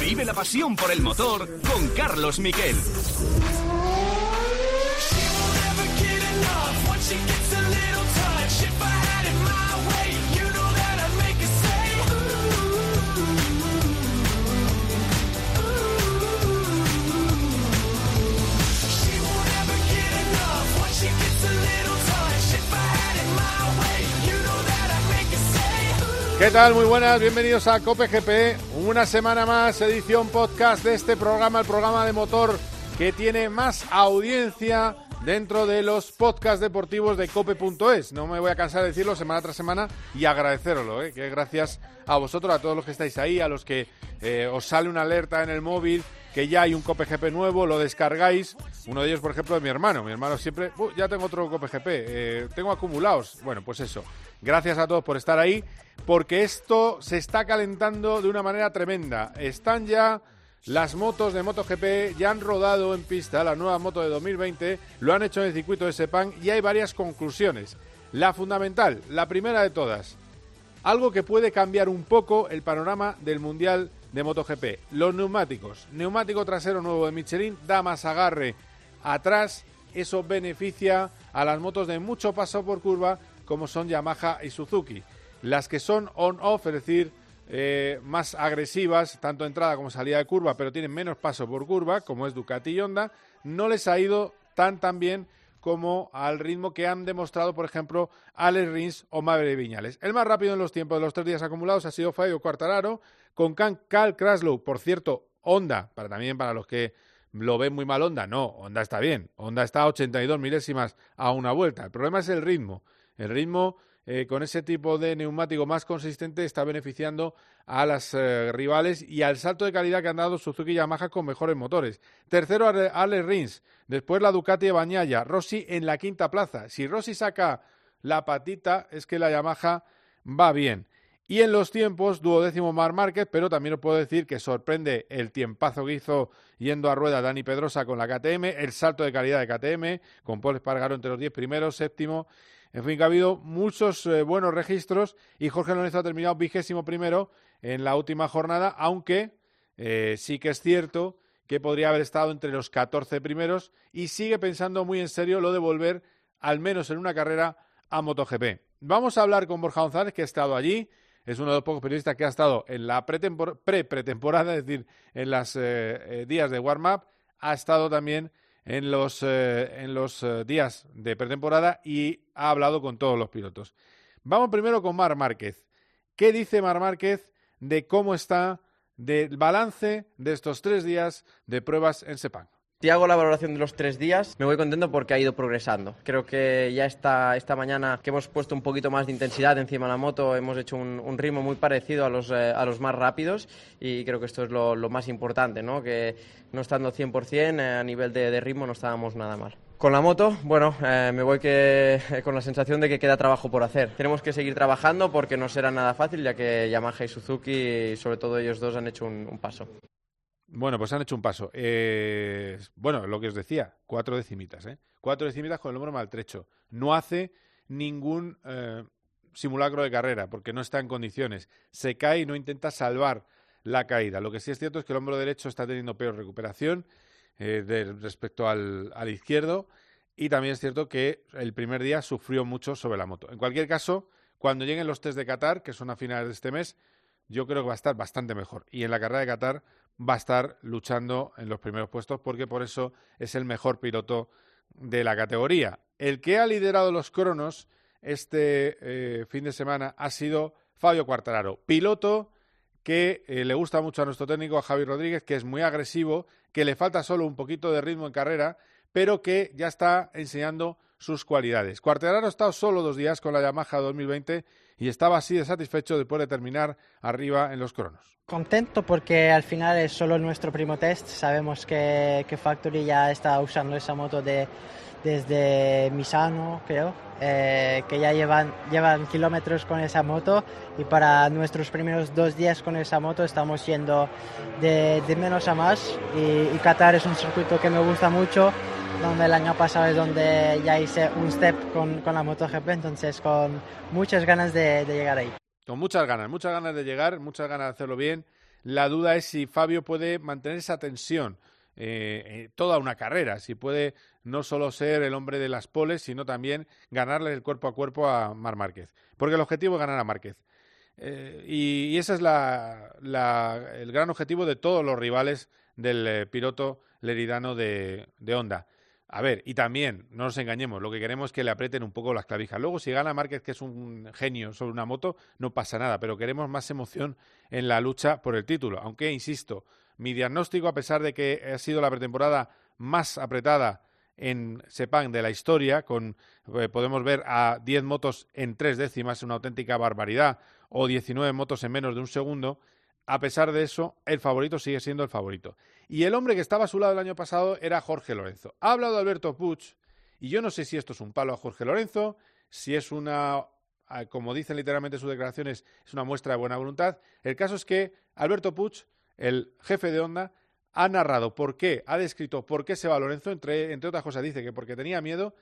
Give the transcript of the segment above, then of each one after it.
Vive la pasión por el motor con Carlos Miquel. ¿Qué tal? Muy buenas, bienvenidos a Cope GP. Una semana más, edición podcast de este programa, el programa de motor que tiene más audiencia dentro de los podcasts deportivos de cope.es. No me voy a cansar de decirlo semana tras semana y agradeceroslo, ¿eh? que gracias a vosotros, a todos los que estáis ahí, a los que eh, os sale una alerta en el móvil, que ya hay un Cope GP nuevo, lo descargáis. Uno de ellos, por ejemplo, es mi hermano. Mi hermano siempre, uh, ya tengo otro Cope GP, eh, tengo acumulados. Bueno, pues eso. Gracias a todos por estar ahí, porque esto se está calentando de una manera tremenda. Están ya las motos de MotoGP, ya han rodado en pista la nueva moto de 2020, lo han hecho en el circuito de Sepang y hay varias conclusiones. La fundamental, la primera de todas, algo que puede cambiar un poco el panorama del Mundial de MotoGP. Los neumáticos. Neumático trasero nuevo de Michelin da más agarre atrás. Eso beneficia a las motos de mucho paso por curva como son Yamaha y Suzuki. Las que son on-off, es decir, eh, más agresivas, tanto entrada como salida de curva, pero tienen menos paso por curva, como es Ducati y Honda, no les ha ido tan tan bien como al ritmo que han demostrado, por ejemplo, Alex Rins o Maverick Viñales. El más rápido en los tiempos de los tres días acumulados ha sido Fabio Quartararo, con Cal Kraslow, por cierto, Honda, para también para los que lo ven muy mal Honda, no, Honda está bien, Honda está a 82 milésimas a una vuelta. El problema es el ritmo. El ritmo eh, con ese tipo de neumático más consistente está beneficiando a las eh, rivales y al salto de calidad que han dado Suzuki y Yamaha con mejores motores. Tercero, Ale Rins. Después la Ducati de Bañaya. Rossi en la quinta plaza. Si Rossi saca la patita, es que la Yamaha va bien. Y en los tiempos, duodécimo Mar Márquez, pero también os puedo decir que sorprende el tiempazo que hizo yendo a rueda Dani Pedrosa con la KTM, el salto de calidad de KTM, con Paul Espargaro entre los diez primeros, séptimo en fin, que ha habido muchos eh, buenos registros y Jorge Lorenzo ha terminado vigésimo primero en la última jornada, aunque eh, sí que es cierto que podría haber estado entre los 14 primeros y sigue pensando muy en serio lo de volver, al menos en una carrera, a MotoGP. Vamos a hablar con Borja González, que ha estado allí. Es uno de los pocos periodistas que ha estado en la pre-pretemporada, es decir, en los eh, días de warm-up. Ha estado también en los, eh, en los eh, días de pretemporada y ha hablado con todos los pilotos. Vamos primero con Mar Márquez. ¿Qué dice Mar Márquez de cómo está del balance de estos tres días de pruebas en Sepang? Si hago la valoración de los tres días, me voy contento porque ha ido progresando. Creo que ya esta, esta mañana que hemos puesto un poquito más de intensidad encima de la moto, hemos hecho un, ritmo muy parecido a los, eh, a los más rápidos y creo que esto es lo, más importante, ¿no? que no estando 100% eh, a nivel de, ritmo no estábamos nada mal. Con la moto, bueno, eh, me voy que, con la sensación de que queda trabajo por hacer. Tenemos que seguir trabajando porque no será nada fácil, ya que Yamaha y Suzuki, sobre todo ellos dos, han hecho un paso. Bueno, pues han hecho un paso. Eh, bueno, lo que os decía, cuatro decimitas, ¿eh? Cuatro decimitas con el hombro maltrecho. No hace ningún eh, simulacro de carrera porque no está en condiciones. Se cae y no intenta salvar la caída. Lo que sí es cierto es que el hombro derecho está teniendo peor recuperación eh, respecto al, al izquierdo y también es cierto que el primer día sufrió mucho sobre la moto. En cualquier caso, cuando lleguen los test de Qatar, que son a finales de este mes, yo creo que va a estar bastante mejor. Y en la carrera de Qatar va a estar luchando en los primeros puestos porque por eso es el mejor piloto de la categoría. El que ha liderado los cronos este eh, fin de semana ha sido Fabio Quartararo, piloto que eh, le gusta mucho a nuestro técnico, a Javi Rodríguez, que es muy agresivo, que le falta solo un poquito de ritmo en carrera, pero que ya está enseñando sus cualidades. Quartararo ha estado solo dos días con la Yamaha 2020 y estaba así de satisfecho después de terminar arriba en los cronos. Contento porque al final es solo nuestro primo test. Sabemos que, que Factory ya está usando esa moto de, desde Misano, creo, eh, que ya llevan, llevan kilómetros con esa moto y para nuestros primeros dos días con esa moto estamos yendo de, de menos a más y, y Qatar es un circuito que me gusta mucho donde el año pasado es donde ya hice un step con, con la MotoGP, entonces con muchas ganas de, llegar ahí. Con muchas ganas, muchas ganas de llegar, muchas ganas de hacerlo bien. la duda es si Fabio puede mantener esa tensión eh, toda una carrera, si puede no solo ser el hombre de las poles, sino también ganarle el cuerpo a cuerpo a Mar Márquez. Porque el objetivo es ganar a Márquez. Eh, y, ese es el gran objetivo de todos los rivales del eh, piloto leridano de, de Honda. A ver, y también, no nos engañemos, lo que queremos es que le aprieten un poco las clavijas. Luego, si gana Márquez, que es un genio sobre una moto, no pasa nada, pero queremos más emoción en la lucha por el título. Aunque, insisto, mi diagnóstico, a pesar de que ha sido la pretemporada más apretada en Sepang de la historia, con eh, podemos ver a 10 motos en tres décimas, una auténtica barbaridad, o 19 motos en menos de un segundo, a pesar de eso, el favorito sigue siendo el favorito. Y el hombre que estaba a su lado el año pasado era Jorge Lorenzo. Ha hablado Alberto Puig, y yo no sé si esto es un palo a Jorge Lorenzo, si es una, como dicen literalmente sus declaraciones, es una muestra de buena voluntad. El caso es que Alberto Puig, el jefe de Honda, ha narrado por qué, ha descrito por qué se va Lorenzo, entre, entre otras cosas dice que porque tenía miedo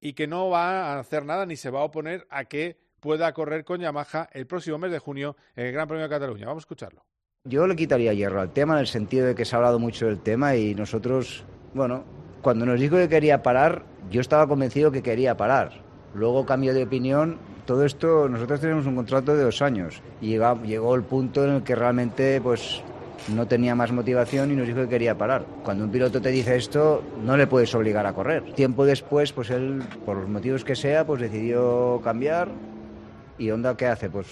y que no va a hacer nada ni se va a oponer a que pueda correr con Yamaha el próximo mes de junio en el Gran Premio de Cataluña. Vamos a escucharlo. Yo le quitaría hierro al tema en el sentido de que se ha hablado mucho del tema y nosotros, bueno, cuando nos dijo que quería parar, yo estaba convencido que quería parar. Luego cambió de opinión. Todo esto, nosotros tenemos un contrato de dos años y llegó, llegó el punto en el que realmente, pues, no tenía más motivación y nos dijo que quería parar. Cuando un piloto te dice esto, no le puedes obligar a correr. Tiempo después, pues él, por los motivos que sea, pues decidió cambiar ¿Y Honda qué hace? Pues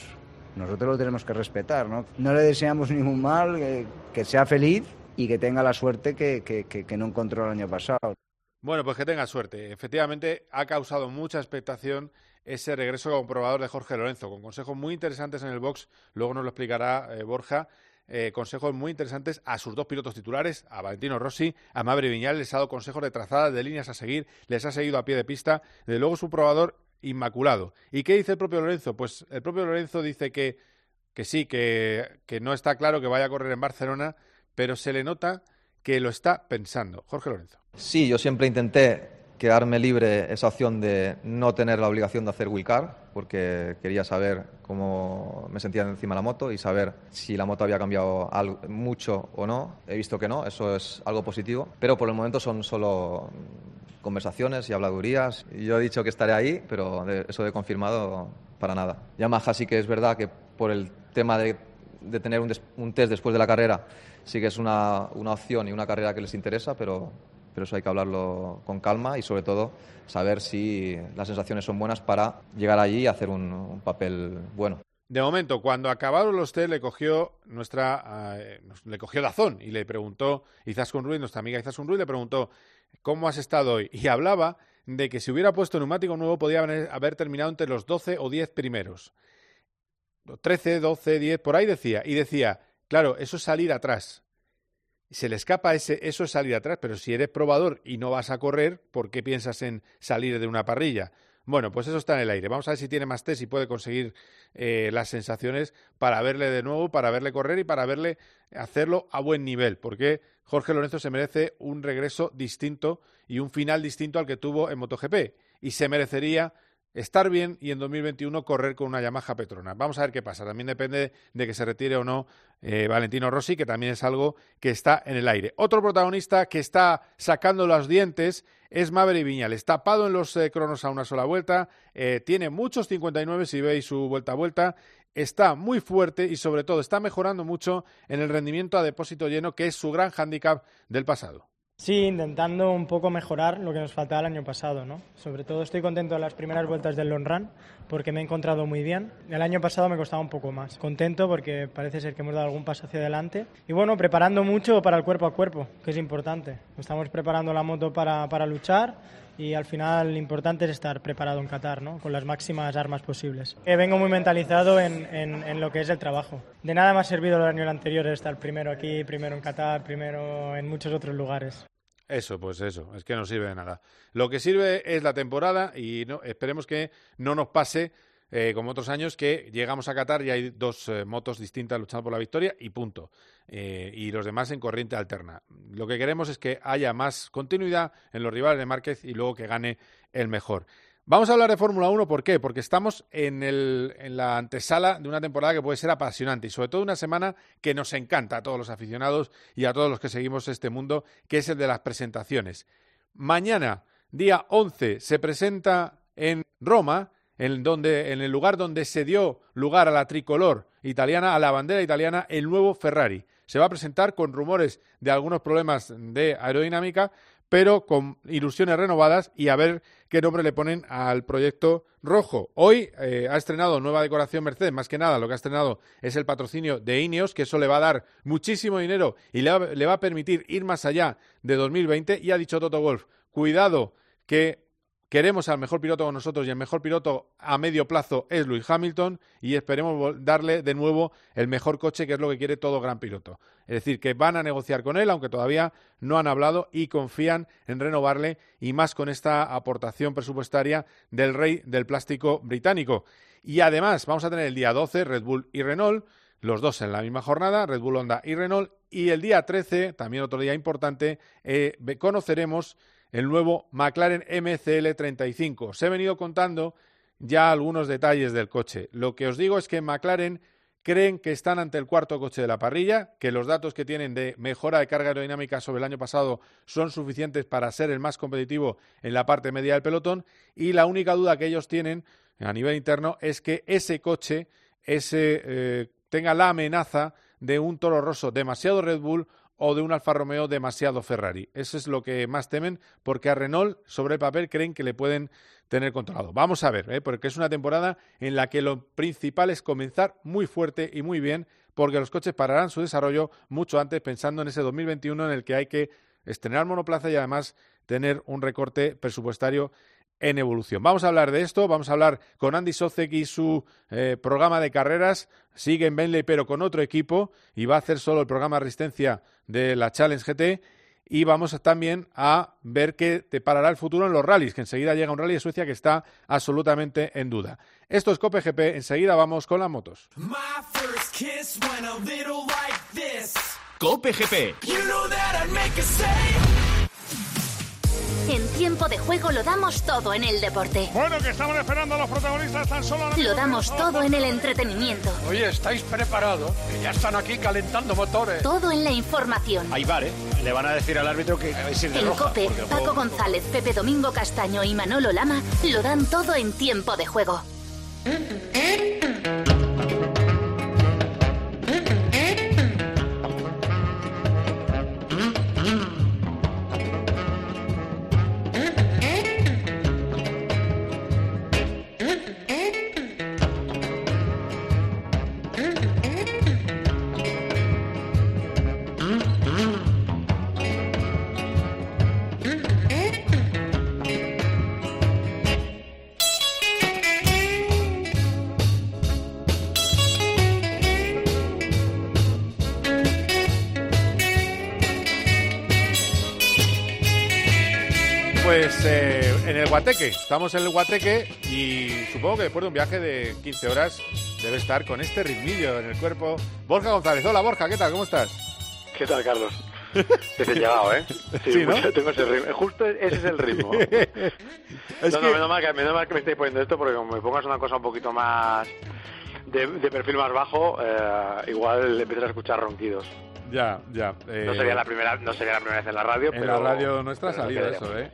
nosotros lo tenemos que respetar, ¿no? No le deseamos ningún mal, que, sea feliz y que tenga la suerte que, que, no encontró el año pasado. Bueno, pues que tenga suerte. Efectivamente, ha causado mucha expectación ese regreso como probador de Jorge Lorenzo, con consejos muy interesantes en el box, luego nos lo explicará eh, Borja, eh, consejos muy interesantes a sus dos pilotos titulares, a Valentino Rossi, a Maverick Viñal, les ha dado consejos de trazada, de líneas a seguir, les ha seguido a pie de pista, de luego su probador inmaculado. ¿Y qué dice el propio Lorenzo? Pues el propio Lorenzo dice que, que sí, que, que no está claro que vaya a correr en Barcelona, pero se le nota que lo está pensando. Jorge Lorenzo. Sí, yo siempre intenté quedarme libre esa opción de no tener la obligación de hacer wheelcar, porque quería saber cómo me sentía encima de la moto y saber si la moto había cambiado algo, mucho o no. He visto que no, eso es algo positivo, pero por el momento son solo conversaciones y habladurías. Yo he dicho que estaré ahí, pero eso de confirmado para nada. Yamaha sí que es verdad que por el tema de, tener un, test después de la carrera, sí que es una, opción y una carrera que les interesa, pero, pero eso hay que hablarlo con calma y sobre todo saber si las sensaciones son buenas para llegar allí y hacer un, papel bueno. De momento, cuando acabaron los test, le cogió nuestra, eh, le cogió Dazón y le preguntó, Izaskun Ruiz, nuestra amiga Izaskun Ruiz, le preguntó ¿cómo has estado hoy? Y hablaba de que si hubiera puesto neumático nuevo podía haber, terminado entre los 12 o 10 primeros. 13, 12, 10, por ahí decía. Y decía, claro, eso es salir atrás. Se le escapa ese, eso es salir atrás, pero si eres probador y no vas a correr, ¿por qué piensas en salir de una parrilla? Bueno, pues eso está en el aire. Vamos a ver si tiene más test y puede conseguir eh, las sensaciones para verle de nuevo, para verle correr y para verle hacerlo a buen nivel, porque Jorge Lorenzo se merece un regreso distinto y un final distinto al que tuvo en MotoGP y se merecería estar bien y en 2021 correr con una Yamaha Petrona. Vamos a ver qué pasa. También depende de que se retire o no eh, Valentino Rossi, que también es algo que está en el aire. Otro protagonista que está sacando los dientes es Maverick Viñales. Tapado en los eh, cronos a una sola vuelta, eh, tiene muchos 59 si veis su vuelta a vuelta, está muy fuerte y sobre todo está mejorando mucho en el rendimiento a depósito lleno, que es su gran hándicap del pasado. Sí, intentando un poco mejorar lo que nos faltaba el año pasado, ¿no? Sobre todo estoy contento de las primeras vueltas del long run porque me he encontrado muy bien. El año pasado me costaba un poco más. Contento porque parece ser que hemos dado algún paso hacia adelante. Y bueno, preparando mucho para el cuerpo a cuerpo, que es importante. Estamos preparando la moto para, para luchar y al final lo importante es estar preparado en Qatar, ¿no? con las máximas armas posibles. Eh, vengo muy mentalizado en, en, en, lo que es el trabajo. De nada me ha servido el año anterior estar primero aquí, primero en Qatar, primero en muchos otros lugares. Eso, pues eso, es que no sirve de nada. Lo que sirve es la temporada y no, esperemos que no nos pase eh, como otros años que llegamos a Qatar y hay dos eh, motos distintas luchando por la victoria y punto. Eh, y los demás en corriente alterna. Lo que queremos es que haya más continuidad en los rivales de Márquez y luego que gane el mejor. Vamos a hablar de Fórmula 1, ¿por qué? Porque estamos en, el, en, la antesala de una temporada que puede ser apasionante y sobre todo una semana que nos encanta a todos los aficionados y a todos los que seguimos este mundo, que es el de las presentaciones. Mañana, día 11, se presenta en Roma, en, donde, en el lugar donde se dio lugar a la tricolor italiana, a la bandera italiana, el nuevo Ferrari. Se va a presentar con rumores de algunos problemas de aerodinámica, pero con ilusiones renovadas y a ver qué nombre le ponen al proyecto rojo. Hoy eh, ha estrenado nueva decoración Mercedes, más que nada lo que ha estrenado es el patrocinio de Ineos, que eso le va a dar muchísimo dinero y le va, le va a permitir ir más allá de 2020 y ha dicho Toto Wolf, cuidado que Queremos al mejor piloto con nosotros y el mejor piloto a medio plazo es Lewis Hamilton y esperemos darle de nuevo el mejor coche, que es lo que quiere todo gran piloto. Es decir, que van a negociar con él, aunque todavía no han hablado y confían en renovarle y más con esta aportación presupuestaria del rey del plástico británico. Y además vamos a tener el día 12 Red Bull y Renault, los dos en la misma jornada, Red Bull Honda y Renault. Y el día 13, también otro día importante, eh, conoceremos el nuevo McLaren MCL35. Os he venido contando ya algunos detalles del coche. Lo que os digo es que McLaren creen que están ante el cuarto coche de la parrilla, que los datos que tienen de mejora de carga aerodinámica sobre el año pasado son suficientes para ser el más competitivo en la parte media del pelotón y la única duda que ellos tienen a nivel interno es que ese coche ese, eh, tenga la amenaza de un toro rosso demasiado Red Bull o de un Alfa Romeo demasiado Ferrari. Eso es lo que más temen porque a Renault sobre el papel creen que le pueden tener controlado. Vamos a ver, ¿eh? porque es una temporada en la que lo principal es comenzar muy fuerte y muy bien porque los coches pararán su desarrollo mucho antes pensando en ese 2021 en el que hay que estrenar monoplaza y además tener un recorte presupuestario en evolución. Vamos a hablar de esto, vamos a hablar con Andy Socek y su eh, programa de carreras. Sigue en Bentley, pero con otro equipo, y va a hacer solo el programa de resistencia de la Challenge GT. Y vamos también a ver qué te parará el futuro en los rallies, que enseguida llega un rally de Suecia que está absolutamente en duda. Esto es Cope GP, enseguida vamos con las motos. Cope GP. En tiempo de juego lo damos todo en el deporte. Bueno, que estamos esperando a los protagonistas tan solo. Lo damos todo en el entretenimiento. Oye, ¿estáis preparados? Que ya están aquí calentando motores. Todo en la información. Ahí vale. Le van a decir al árbitro que ir de En COPE, Paco González, Pepe Domingo Castaño y Manolo Lama lo dan todo en tiempo de juego. Guateque. Estamos en el Guateque y supongo que después de un viaje de 15 horas debe estar con este ritmillo en el cuerpo. Borja González. Hola, Borja, ¿qué tal? ¿Cómo estás? ¿Qué tal, Carlos? Te llegado, ¿eh? Sí, ¿no? tengo ese ritmo. Justo ese es el ritmo. es no, no, menos mal, que, mal que me estáis poniendo esto porque como me pongas una cosa un poquito más de, perfil más bajo, eh, igual empiezas a escuchar ronquidos. Ya, ya. no sería la primera, no sería la primera vez en la radio, en la radio nuestra ha salido eso, ¿eh?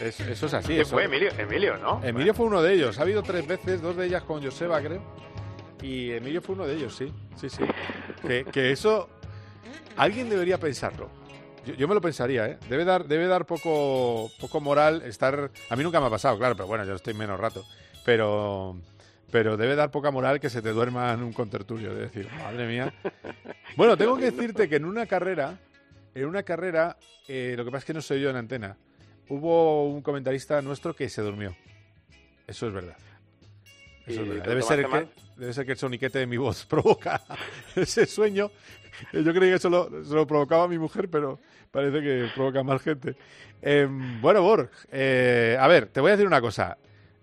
Eso es así. Eso. fue Emilio, Emilio, ¿no? Emilio fue uno de ellos. Ha habido tres veces, dos de ellas con Joseba, creo. Y Emilio fue uno de ellos, sí. Sí, sí. que, eso. Alguien debería pensarlo. Yo, me lo pensaría, ¿eh? Debe dar, debe dar poco, poco moral estar. A mí nunca me ha pasado, claro, pero bueno, yo estoy menos rato. Pero. Pero debe dar poca moral que se te duerma en un contertulio, de decir, madre mía. Bueno, tengo que decirte que en una carrera, en una carrera, eh, lo que pasa es que no soy yo en antena hubo un comentarista nuestro que se durmió. Eso es verdad. Eso es verdad. Debe, ser que, debe ser que el soniquete de mi voz provoca ese sueño. Yo creí que eso lo, lo provocaba mi mujer, pero parece que provoca más gente. Em, bueno, Borg, eh, a ver, te voy a decir una cosa.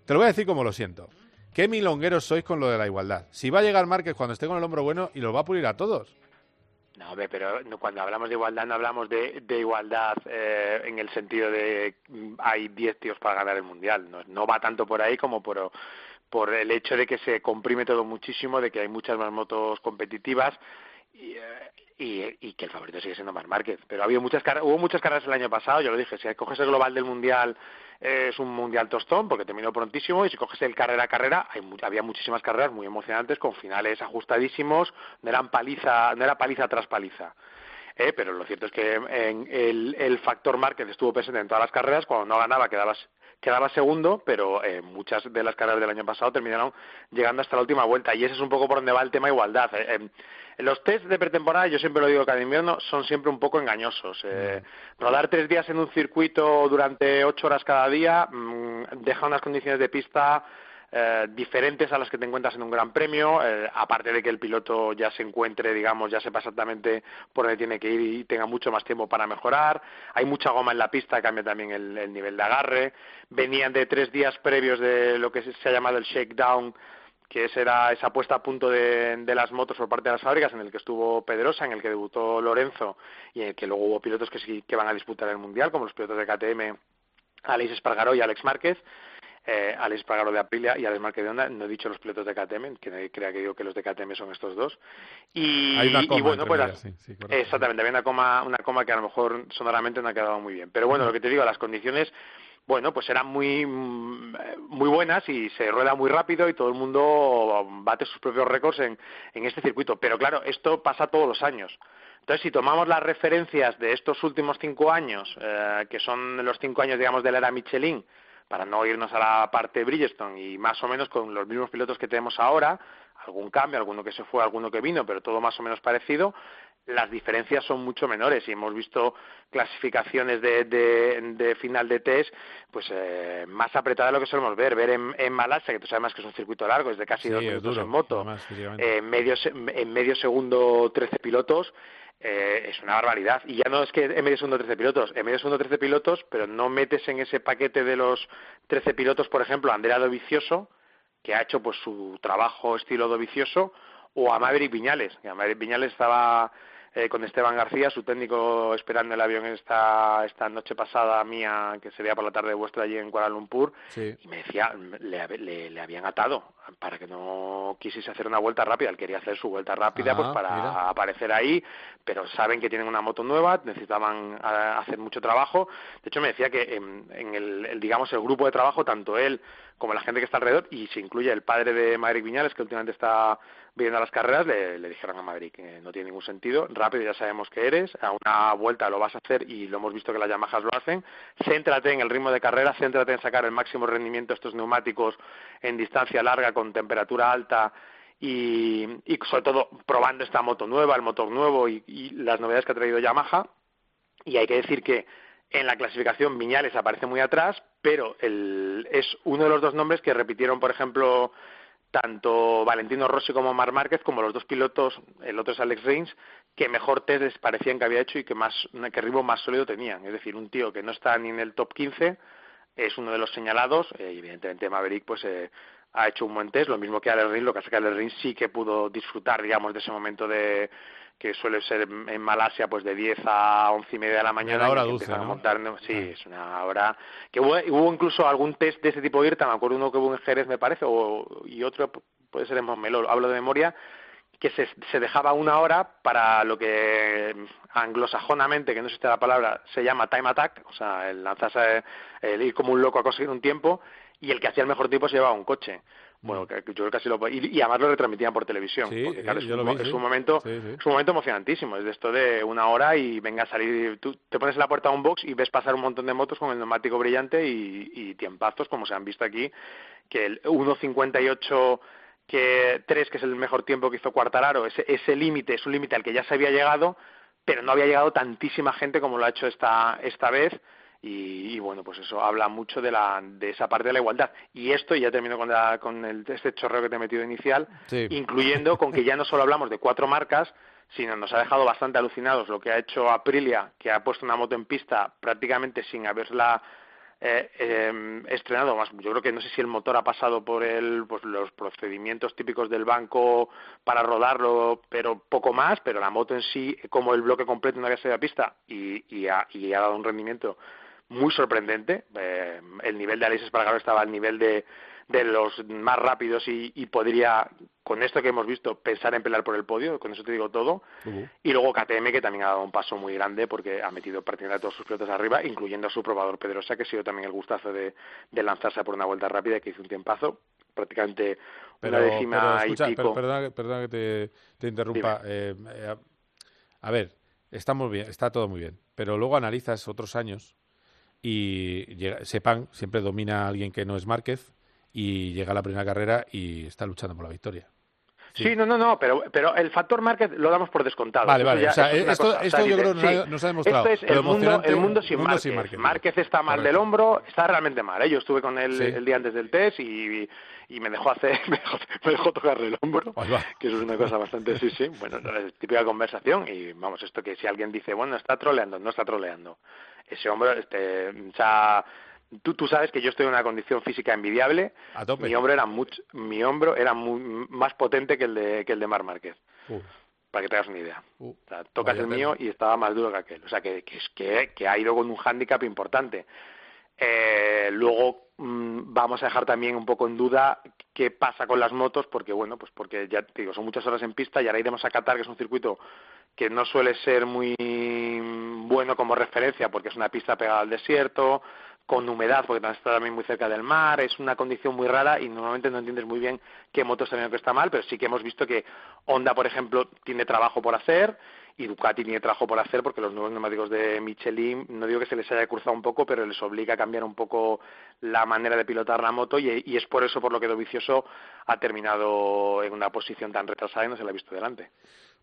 Te lo voy a decir como lo siento. Qué milongueros sois con lo de la igualdad. Si va a llegar Márquez cuando esté con el hombro bueno y los va a pulir a todos. No, pero cuando hablamos de igualdad no hablamos de, igualdad eh, en el sentido de mm, hay 10 tíos para ganar el mundial. No, no va tanto por ahí como por, el hecho de que se comprime todo muchísimo, de que hay muchas más motos competitivas y, eh, y, que el favorito sigue siendo Marc Márquez. Pero había muchas hubo muchas carreras el año pasado, yo lo dije, si coges el global del mundial es un mundial tostón porque terminó prontísimo y si coges el carrera a carrera hay, había muchísimas carreras muy emocionantes con finales ajustadísimos, no eran paliza, no era paliza tras paliza. Eh, pero lo cierto es que en el, el factor Márquez estuvo presente en todas las carreras, cuando no ganaba quedabas quedaba segundo, pero eh, muchas de las carreras del año pasado terminaron llegando hasta la última vuelta. Y ese es un poco por donde va el tema igualdad. Eh, em, los test de pretemporada, yo siempre lo digo cada invierno, son siempre un poco engañosos. Eh, mm. rodar tres días en un circuito durante ocho horas cada día mm, deja unas condiciones de pista eh, diferentes a las que te encuentras en un gran premio, eh, aparte de que el piloto ya se encuentre, digamos, ya sepa exactamente por dónde tiene que ir y tenga mucho más tiempo para mejorar. Hay mucha goma en la pista, cambia también el, nivel de agarre. Venían de tres días previos de lo que se ha llamado el shakedown que era esa puesta a punto de, las motos por parte de las fábricas, en el que estuvo Pedrosa, en el que debutó Lorenzo y en el que luego hubo pilotos que sí que van a disputar el mundial, como los pilotos de KTM, Alex Espargaró y Alex Márquez eh, Alex Pagaro de Aprilia y Alex Marquez de Honda. No he dicho los pilotos de KTM, que crea que digo que los de KTM son estos dos. Y, bueno, pues exactamente, había una coma, una coma que a lo mejor sonoramente no ha quedado muy bien. Pero bueno, lo que te digo, las condiciones bueno, pues eran muy, muy buenas y se rueda muy rápido y todo el mundo bate sus propios récords en, en este circuito. Pero claro, esto pasa todos los años. Entonces, si tomamos las referencias de estos últimos cinco años, eh, que son los cinco años, digamos, de la era Michelin, para no irnos a la parte Bridgestone y más o menos con los mismos pilotos que tenemos ahora, algún cambio, alguno que se fue, alguno que vino, pero todo más o menos parecido, las diferencias son mucho menores. Y hemos visto clasificaciones de, de, final de test pues eh, más apretadas de lo que solemos ver. Ver en, en, Malasia, que tú sabes más que es un circuito largo, es de casi dos minutos en moto, eh, medio, en medio segundo 13 pilotos, eh, es una barbaridad. Y ya no es que en medio segundo 13 pilotos, en medio segundo 13 pilotos, pero no metes en ese paquete de los 13 pilotos, por ejemplo, a Andrea Dovicioso, que ha hecho pues su trabajo estilo Dovicioso, o a Maverick Viñales, que a Maverick Viñales estaba eh, con Esteban García, su técnico esperando el avión esta, esta noche pasada mía, que sería por la tarde vuestra allí en Kuala Lumpur, y me decía, le, le, habían atado para que no quisiese hacer una vuelta rápida, él quería hacer su vuelta rápida pues para aparecer ahí, pero saben que tienen una moto nueva, necesitaban hacer mucho trabajo, de hecho me decía que en, en el, digamos, el grupo de trabajo, tanto él como la gente que está alrededor, y se incluye el padre de Maverick Viñales, que últimamente está viendo las carreras, le, dijeron a Madrid que no tiene ningún sentido, rápido ya sabemos que eres, a una vuelta lo vas a hacer y lo hemos visto que las Yamahas lo hacen, céntrate en el ritmo de carrera, céntrate en sacar el máximo rendimiento de estos neumáticos en distancia larga con temperatura alta y, sobre todo probando esta moto nueva, el motor nuevo y, y las novedades que ha traído Yamaha. Y hay que decir que en la clasificación Viñales aparece muy atrás, pero el, es uno de los dos nombres que repitieron, por ejemplo, tanto Valentino Rossi como Mar Márquez, como los dos pilotos, el otro es Alex Rins, que mejor test les parecían que había hecho y que más que ritmo más sólido tenían. Es decir, un tío que no está ni en el top 15 es uno de los señalados. Eh, evidentemente Maverick pues eh, ha hecho un buen test, lo mismo que Alex Rins, lo que hace que Alex Rins sí que pudo disfrutar, digamos, de ese momento de que suele ser en Malasia pues de 10 a 11 y media de la mañana. hora dulce, sí, es una hora... Que hubo, hubo, incluso algún test de ese tipo de IRTA, me acuerdo uno que hubo en Jerez, me parece, o, y otro puede ser en Montmeló, hablo de memoria, que se, se, dejaba una hora para lo que anglosajonamente, que no existe la palabra, se llama time attack, o sea, el lanzarse, el ir como un loco a conseguir un tiempo, y el que hacía el mejor tiempo se llevaba un coche. Bueno, yo creo que casi lo... Y, además lo retransmitían por televisión, porque claro, es, un, momento, es un momento emocionantísimo, es de esto de una hora y venga a salir, tú te pones en la puerta de un box y ves pasar un montón de motos con el neumático brillante y, y tiempazos, como se han visto aquí, que el 1.58 que 3, que es el mejor tiempo que hizo Cuartararo, ese, ese límite es un límite al que ya se había llegado, pero no había llegado tantísima gente como lo ha hecho esta, esta vez, y, bueno, pues eso habla mucho de, la, de esa parte de la igualdad. Y esto, y ya termino con, con el, este chorreo que te he metido inicial, incluyendo con que ya no solo hablamos de cuatro marcas, sino nos ha dejado bastante alucinados lo que ha hecho Aprilia, que ha puesto una moto en pista prácticamente sin haberla eh, eh, estrenado más. Yo creo que no sé si el motor ha pasado por el, pues, los procedimientos típicos del banco para rodarlo, pero poco más, pero la moto en sí, como el bloque completo no había salido a pista y, y, ha, y ha dado un rendimiento muy sorprendente. Eh, el nivel de Alex Espargaro estaba al nivel de, de los más rápidos y, y, podría, con esto que hemos visto, pensar en pelear por el podio, con eso te digo todo. Y luego KTM, que también ha dado un paso muy grande porque ha metido prácticamente a todos sus pilotos arriba, incluyendo a su probador Pedrosa, que ha sido también el gustazo de, de lanzarse por una vuelta rápida, que hizo un tiempazo, prácticamente una décima y pico. Perdona, perdona, que te, te interrumpa. Eh, eh, a ver, está muy bien, está todo muy bien, pero luego analizas otros años y llega, Sepan siempre domina a alguien que no es Márquez y llega a la primera carrera y está luchando por la victoria. Sí, no, no, no, pero, pero el factor Márquez lo damos por descontado. Vale, vale, o sea, esto, esto yo creo que nos, ha demostrado. Esto es el mundo, el mundo sin Márquez. Márquez. está mal del hombro, está realmente mal. ¿eh? Yo estuve con él el día antes del test y, y me dejó hacer, me dejó, me dejó tocarle el hombro, que eso es una cosa bastante, sí, sí, bueno, es típica conversación y vamos, esto que si alguien dice, bueno, está troleando, no está troleando. Ese hombro, este, o sea, Tú, tú sabes que yo estoy en una condición física envidiable. Mi hombro era mucho, mi hombro era más potente que el de que el de Mar Márquez. Uh. Para que te hagas una idea. Uh. O sea, tocas el mío y estaba más duro que aquel. O sea, que, que, que, que ha ido con un hándicap importante. Eh, luego mm, vamos a dejar también un poco en duda qué pasa con las motos, porque bueno, pues porque ya te digo, son muchas horas en pista y ahora iremos a Qatar, que es un circuito que no suele ser muy bueno como referencia, porque es una pista pegada al desierto, con humedad, porque está también muy cerca del mar, es una condición muy rara y normalmente no entiendes muy bien qué moto está bien que está mal, pero sí que hemos visto que Honda, por ejemplo, tiene trabajo por hacer y Ducati tiene trabajo por hacer porque los nuevos neumáticos de Michelin, no digo que se les haya cruzado un poco, pero les obliga a cambiar un poco la manera de pilotar la moto y, y es por eso por lo que Dovicioso ha terminado en una posición tan retrasada y no se la ha visto delante.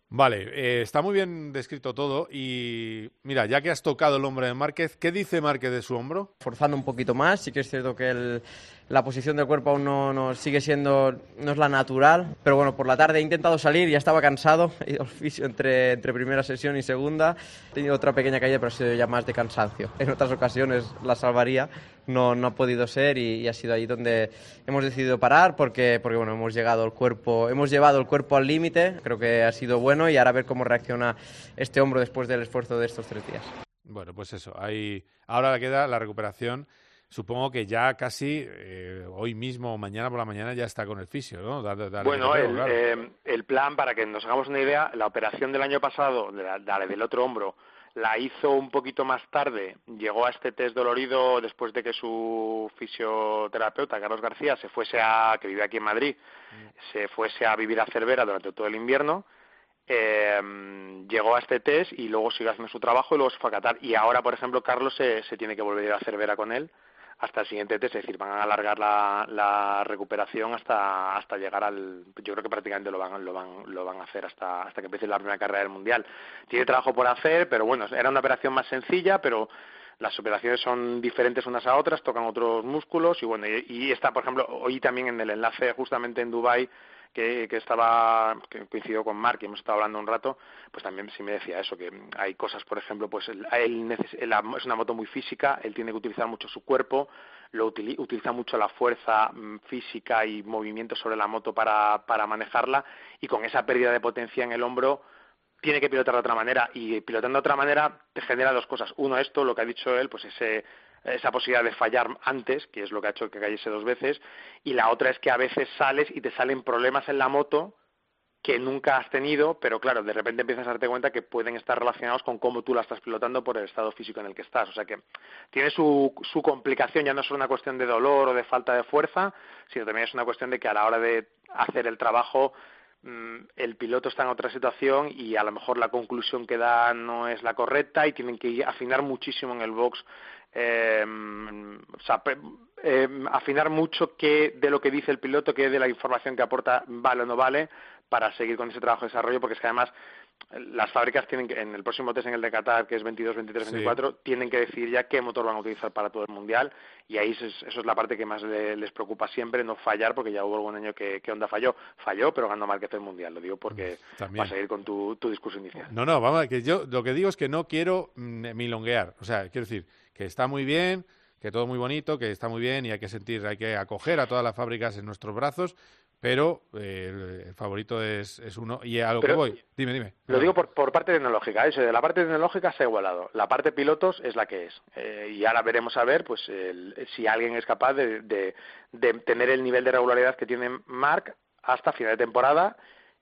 Vale, eh, está muy bien descrito todo y mira, ya que has tocado el hombro de Márquez, ¿qué dice Márquez de su hombro? Forzando un poquito más, sí que es cierto que el, la posición del cuerpo aún no, no, sigue siendo, no es la natural, pero bueno, por la tarde he intentado salir, ya estaba cansado, he ido al fisio entre, entre primera sesión y segunda, he tenido otra pequeña caída, pero ha sido ya más de cansancio. En otras ocasiones la salvaría, no, no ha podido ser y, ha sido ahí donde hemos decidido parar porque, porque bueno, hemos llegado el cuerpo, hemos llevado el cuerpo al límite, creo que ha sido bueno y ahora a ver cómo reacciona este hombro después del esfuerzo de estos tres días. Bueno, pues eso, ahí ahora queda la recuperación supongo que ya casi eh, hoy mismo o mañana por la mañana ya está con el fisio, ¿no? bueno, el, eh, el, plan, para que nos hagamos una idea, la operación del año pasado, de la, del otro hombro, la hizo un poquito más tarde, llegó a este test dolorido después de que su fisioterapeuta, Carlos García, se fuese a, que vive aquí en Madrid, mm. se fuese a vivir a Cervera durante todo el invierno, eh, llegó a este test y luego siguió haciendo su trabajo y luego se fue a Qatar. Y ahora, por ejemplo, Carlos se, se tiene que volver a Cervera con él hasta el siguiente test, es decir, van a alargar la, la, recuperación hasta hasta llegar al yo creo que prácticamente lo van lo van lo van a hacer hasta hasta que empiece la primera carrera del mundial. Tiene trabajo por hacer, pero bueno, era una operación más sencilla, pero las operaciones son diferentes unas a otras, tocan otros músculos y bueno, y, y está, por ejemplo, hoy también en el enlace justamente en Dubai que, que estaba que coincidió con Mark y hemos estado hablando un rato pues también sí me decía eso que hay cosas por ejemplo pues él, es una moto muy física él tiene que utilizar mucho su cuerpo lo utiliza mucho la fuerza mm, física y movimiento sobre la moto para, para manejarla y con esa pérdida de potencia en el hombro tiene que pilotar de otra manera y pilotando de otra manera te genera dos cosas. Uno, esto, lo que ha dicho él, pues ese, esa posibilidad de fallar antes, que es lo que ha hecho que cayese dos veces, y la otra es que a veces sales y te salen problemas en la moto que nunca has tenido, pero claro, de repente empiezas a darte cuenta que pueden estar relacionados con cómo tú la estás pilotando por el estado físico en el que estás. O sea que tiene su, su complicación, ya no es una cuestión de dolor o de falta de fuerza, sino también es una cuestión de que a la hora de hacer el trabajo el piloto está en otra situación y a lo mejor la conclusión que da no es la correcta y tienen que afinar muchísimo en el box eh, afinar mucho qué de lo que dice el piloto, qué de la información que aporta vale o no vale para seguir con ese trabajo de desarrollo, porque es que además las fábricas tienen que, en el próximo test en el de Qatar, que es 22, 23, 24, tienen que decidir ya qué motor van a utilizar para todo el mundial y ahí eso es, la parte que más les preocupa siempre, no fallar, porque ya hubo algún año que, que Honda falló, falló, pero ganó Márquez el mundial, lo digo porque va a seguir con tu, tu discurso inicial. No, no, vamos, que yo lo que digo es que no quiero mm, milonguear, o sea, quiero decir que está muy bien, que todo muy bonito, que está muy bien y hay que sentir, hay que acoger a todas las fábricas en nuestros brazos, pero eh, el, favorito es, es, uno. Y a lo que voy, dime, dime. Lo digo por, por parte tecnológica, eso de la parte tecnológica se ha igualado. La parte pilotos es la que es. Eh, y ahora veremos a ver pues si alguien es capaz de, de, de, tener el nivel de regularidad que tiene Mark hasta final de temporada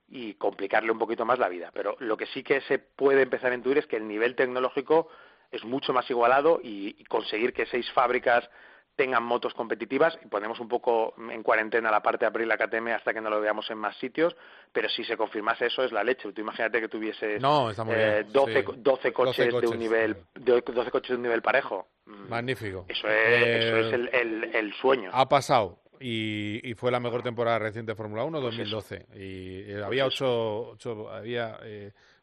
y complicarle un poquito más la vida. Pero lo que sí que se puede empezar a intuir es que el nivel tecnológico es mucho más igualado y, conseguir que seis fábricas tengan motos competitivas y ponemos un poco en cuarentena la parte de abrir la KTM hasta que no lo veamos en más sitios, pero si se confirmase eso es la leche. Tú imagínate que tuvieses no, 12, eh, 12, coches de un nivel de 12 coches de un nivel parejo. Mm, Magnífico. Eso es, eso es eh, el, el, sueño. Ha pasado y, fue la mejor temporada reciente de Fórmula 1 2012 pues y eh, había pues ocho, ocho había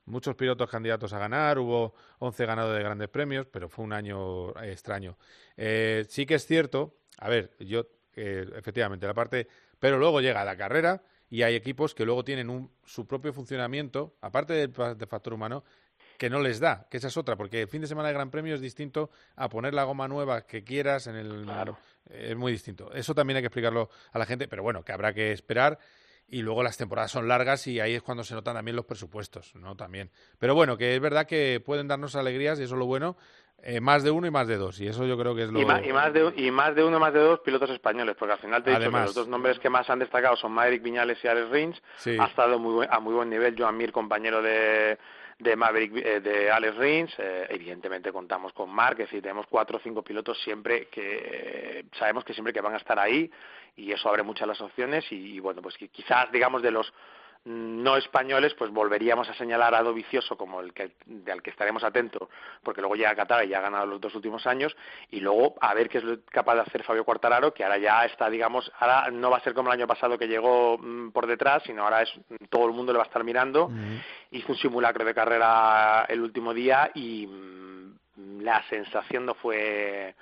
muchos pilotos candidatos a ganar, hubo 11 ganados de grandes premios, pero fue un año eh, extraño. Eh, sí que es cierto, a ver, yo, eh, efectivamente, la parte, pero luego llega la carrera y hay equipos que luego tienen un, su propio funcionamiento, aparte del, factor humano, que no les da, que esa es otra, porque el fin de semana de Gran Premio es distinto a poner la goma nueva que quieras en el... Claro. Es muy distinto. Eso también hay que explicarlo a la gente, pero bueno, que habrá que esperar y luego las temporadas son largas y ahí es cuando se notan también los presupuestos, ¿no? También. Pero bueno, que es verdad que pueden darnos alegrías y eso es lo bueno, eh, más de uno y más de dos, y eso yo creo que es lo... Y más, y más, de, y más de uno más de dos pilotos españoles, porque al final te he dicho que los dos nombres que más han destacado son Maverick Viñales y Alex Rins, ha estado muy, a muy buen nivel Joan Mir, compañero de de Maverick, eh, de Alex Rins, eh, evidentemente contamos con Mark, es decir, tenemos cuatro o cinco pilotos siempre que sabemos que siempre que van a estar ahí y eso abre muchas las opciones y, bueno, pues quizás digamos de los no españoles, pues volveríamos a señalar a Dovicioso como el que, al que estaremos atentos, porque luego llega a Qatar y ya ha ganado los dos últimos años, y luego a ver qué es capaz de hacer Fabio Quartararo, que ahora ya está, digamos, ahora no va a ser como el año pasado que llegó mm, por detrás, sino ahora es todo el mundo le va a estar mirando. Hizo un simulacro de carrera el último día y mm, la sensación no fue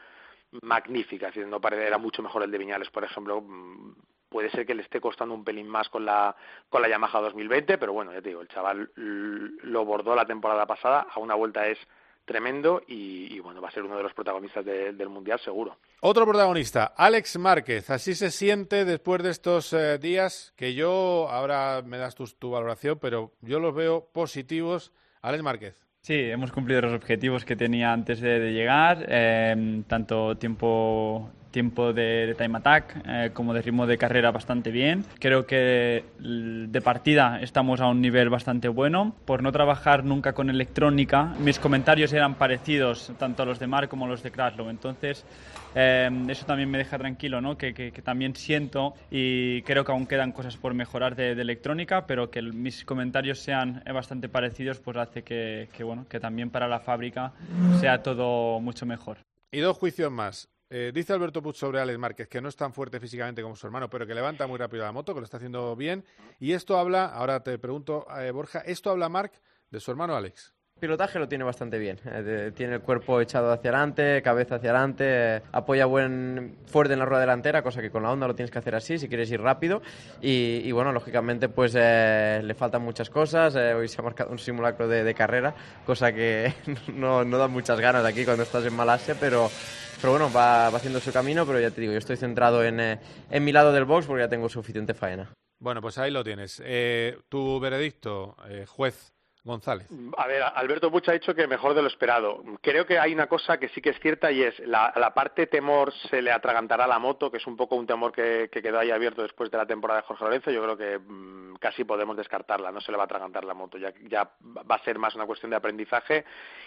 magnífica, no era mucho mejor el de Viñales, por ejemplo. Mm, puede ser que le esté costando un pelín más con la, con la Yamaha 2020, pero bueno, ya te digo, el chaval lo bordó la temporada pasada, a una vuelta es tremendo y, bueno, va a ser uno de los protagonistas del Mundial seguro. Otro protagonista, Alex Márquez. Así se siente después de estos eh, días que yo, ahora me das tu, tu valoración, pero yo los veo positivos. Alex Márquez. Sí, hemos cumplido los objetivos que tenía antes de, llegar, eh, tanto tiempo tiempo de, time attack eh, como de ritmo de carrera bastante bien. Creo que de partida estamos a un nivel bastante bueno. Por no trabajar nunca con electrónica, mis comentarios eran parecidos tanto a los de Mark como a los de Kraslow. Entonces, eh, eso también me deja tranquilo, ¿no? Que, que, también siento y creo que aún quedan cosas por mejorar de, electrónica, pero que mis comentarios sean bastante parecidos, pues hace que, que, bueno, que también para la fábrica sea todo mucho mejor. Y dos juicios más. Eh, dice Alberto Puig sobre Alex Márquez que no es tan fuerte físicamente como su hermano, pero que levanta muy rápido la moto, que lo está haciendo bien. Y esto habla, ahora te pregunto, eh, Borja, ¿esto habla Marc de su hermano Alex? Pilotaje lo tiene bastante bien. Eh, tiene el cuerpo echado hacia adelante, cabeza hacia adelante, apoya buen fuerte en la rueda delantera, cosa que con la onda lo tienes que hacer así si quieres ir rápido. Y, bueno, lógicamente pues le faltan muchas cosas. hoy se ha marcado un simulacro de, carrera, cosa que no, da muchas ganas aquí cuando estás en Malasia, pero pero bueno, va, haciendo su camino, pero ya te digo, yo estoy centrado en, eh, en mi lado del box porque ya tengo suficiente faena. Bueno, pues ahí lo tienes. Eh, tu veredicto, eh, juez González. A ver, Alberto Puch ha dicho que mejor de lo esperado. Creo que hay una cosa que sí que es cierta y es la, la parte temor se le atragantará la moto, que es un poco un temor que, quedó ahí abierto después de la temporada de Jorge Lorenzo. Yo creo que mm, casi podemos descartarla, no se le va a atragantar la moto. Ya, ya va a ser más una cuestión de aprendizaje